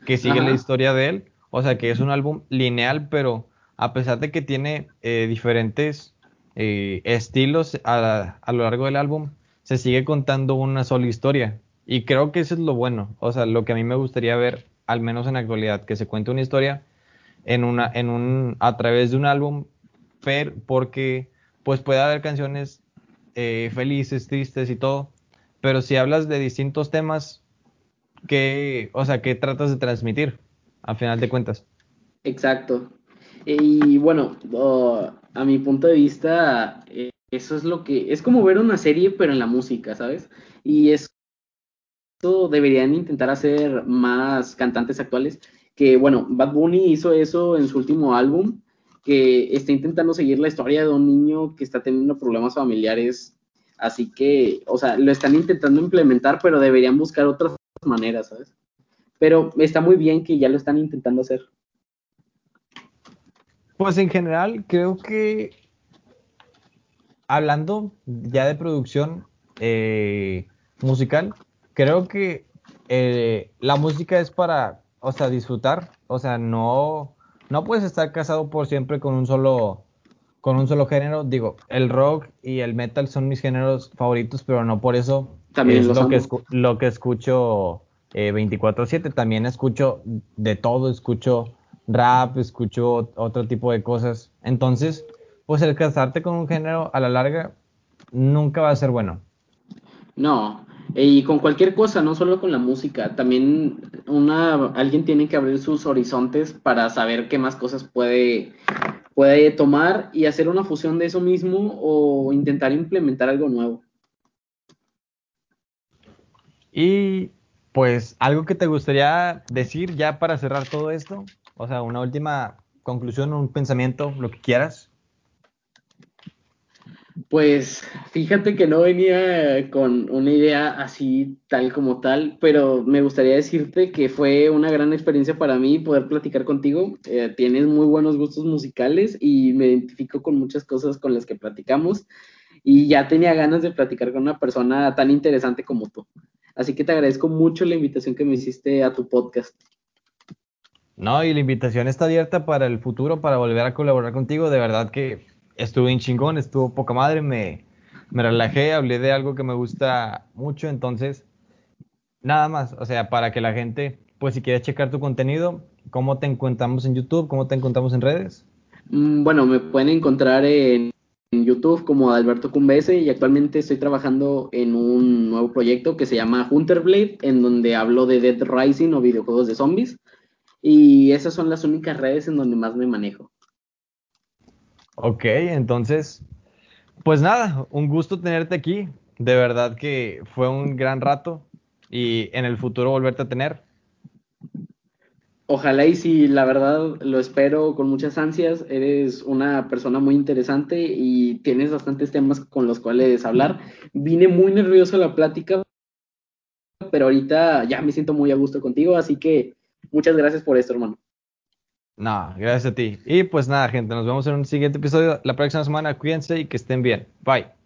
que sigue la historia de él. O sea, que es un álbum lineal, pero a pesar de que tiene eh, diferentes eh, estilos a, lo largo del álbum, se sigue contando una sola historia. Y creo que eso es lo bueno, o sea, lo que a mí me gustaría ver, al menos en la actualidad, que se cuente una historia en una, en un, a través de un álbum, porque pues puede haber canciones eh, felices, tristes y todo, pero si hablas de distintos temas, ¿qué, o sea, qué tratas de transmitir, a final de cuentas? Exacto. Y bueno, a mi punto de vista, eh, eso es lo que, es como ver una serie, pero en la música, ¿sabes? Y es deberían intentar hacer más cantantes actuales. Que bueno, Bad Bunny hizo eso en su último álbum, que está intentando seguir la historia de un niño que está teniendo problemas familiares. Así que, o sea, lo están intentando implementar, pero deberían buscar otras maneras, ¿sabes? Pero está muy bien que ya lo están intentando hacer. Pues en general, creo que hablando ya de producción eh, musical, creo que eh, la música es para, o sea, disfrutar, o sea, no, no puedes estar casado por siempre con un solo, con un solo género. Digo, el rock y el metal son mis géneros favoritos, pero no por eso También es lo que, lo que escucho 24/7. Eh, También escucho de todo, escucho rap, escucho otro tipo de cosas. Entonces, pues el casarte con un género a la larga nunca va a ser bueno. No, y con cualquier cosa, no solo con la música, también una, alguien tiene que abrir sus horizontes para saber qué más cosas puede, puede tomar y hacer una fusión de eso mismo o intentar implementar algo nuevo. Y pues algo que te gustaría decir ya para cerrar todo esto, o sea, una última conclusión, un pensamiento, lo que quieras. Pues fíjate que no venía con una idea así tal como tal, pero me gustaría decirte que fue una gran experiencia para mí poder platicar contigo. Eh, tienes muy buenos gustos musicales y me identifico con muchas cosas con las que platicamos y ya tenía ganas de platicar con una persona tan interesante como tú. Así que te agradezco mucho la invitación que me hiciste a tu podcast. No, y la invitación está abierta para el futuro, para volver a colaborar contigo. De verdad que estuvo en chingón, estuvo poca madre, me, me relajé, hablé de algo que me gusta mucho, entonces, nada más, o sea, para que la gente, pues si quieres checar tu contenido, ¿cómo te encontramos en YouTube? ¿Cómo te encontramos en redes? Mm, bueno, me pueden encontrar en, YouTube como Alberto Cumbese y actualmente estoy trabajando en un nuevo proyecto que se llama Hunter Blade, en donde hablo de Dead Rising o videojuegos de zombies. Y esas son las únicas redes en donde más me manejo. Ok, entonces, pues nada, un gusto tenerte aquí. De verdad que fue un gran rato y en el futuro volverte a tener. Ojalá y si la verdad lo espero con muchas ansias. Eres una persona muy interesante y tienes bastantes temas con los cuales hablar. Vine muy nervioso a la plática, pero ahorita ya me siento muy a gusto contigo, así que muchas gracias por esto, hermano. No, gracias a ti. Y pues nada, gente, nos vemos en un siguiente episodio la próxima semana. Cuídense y que estén bien. Bye.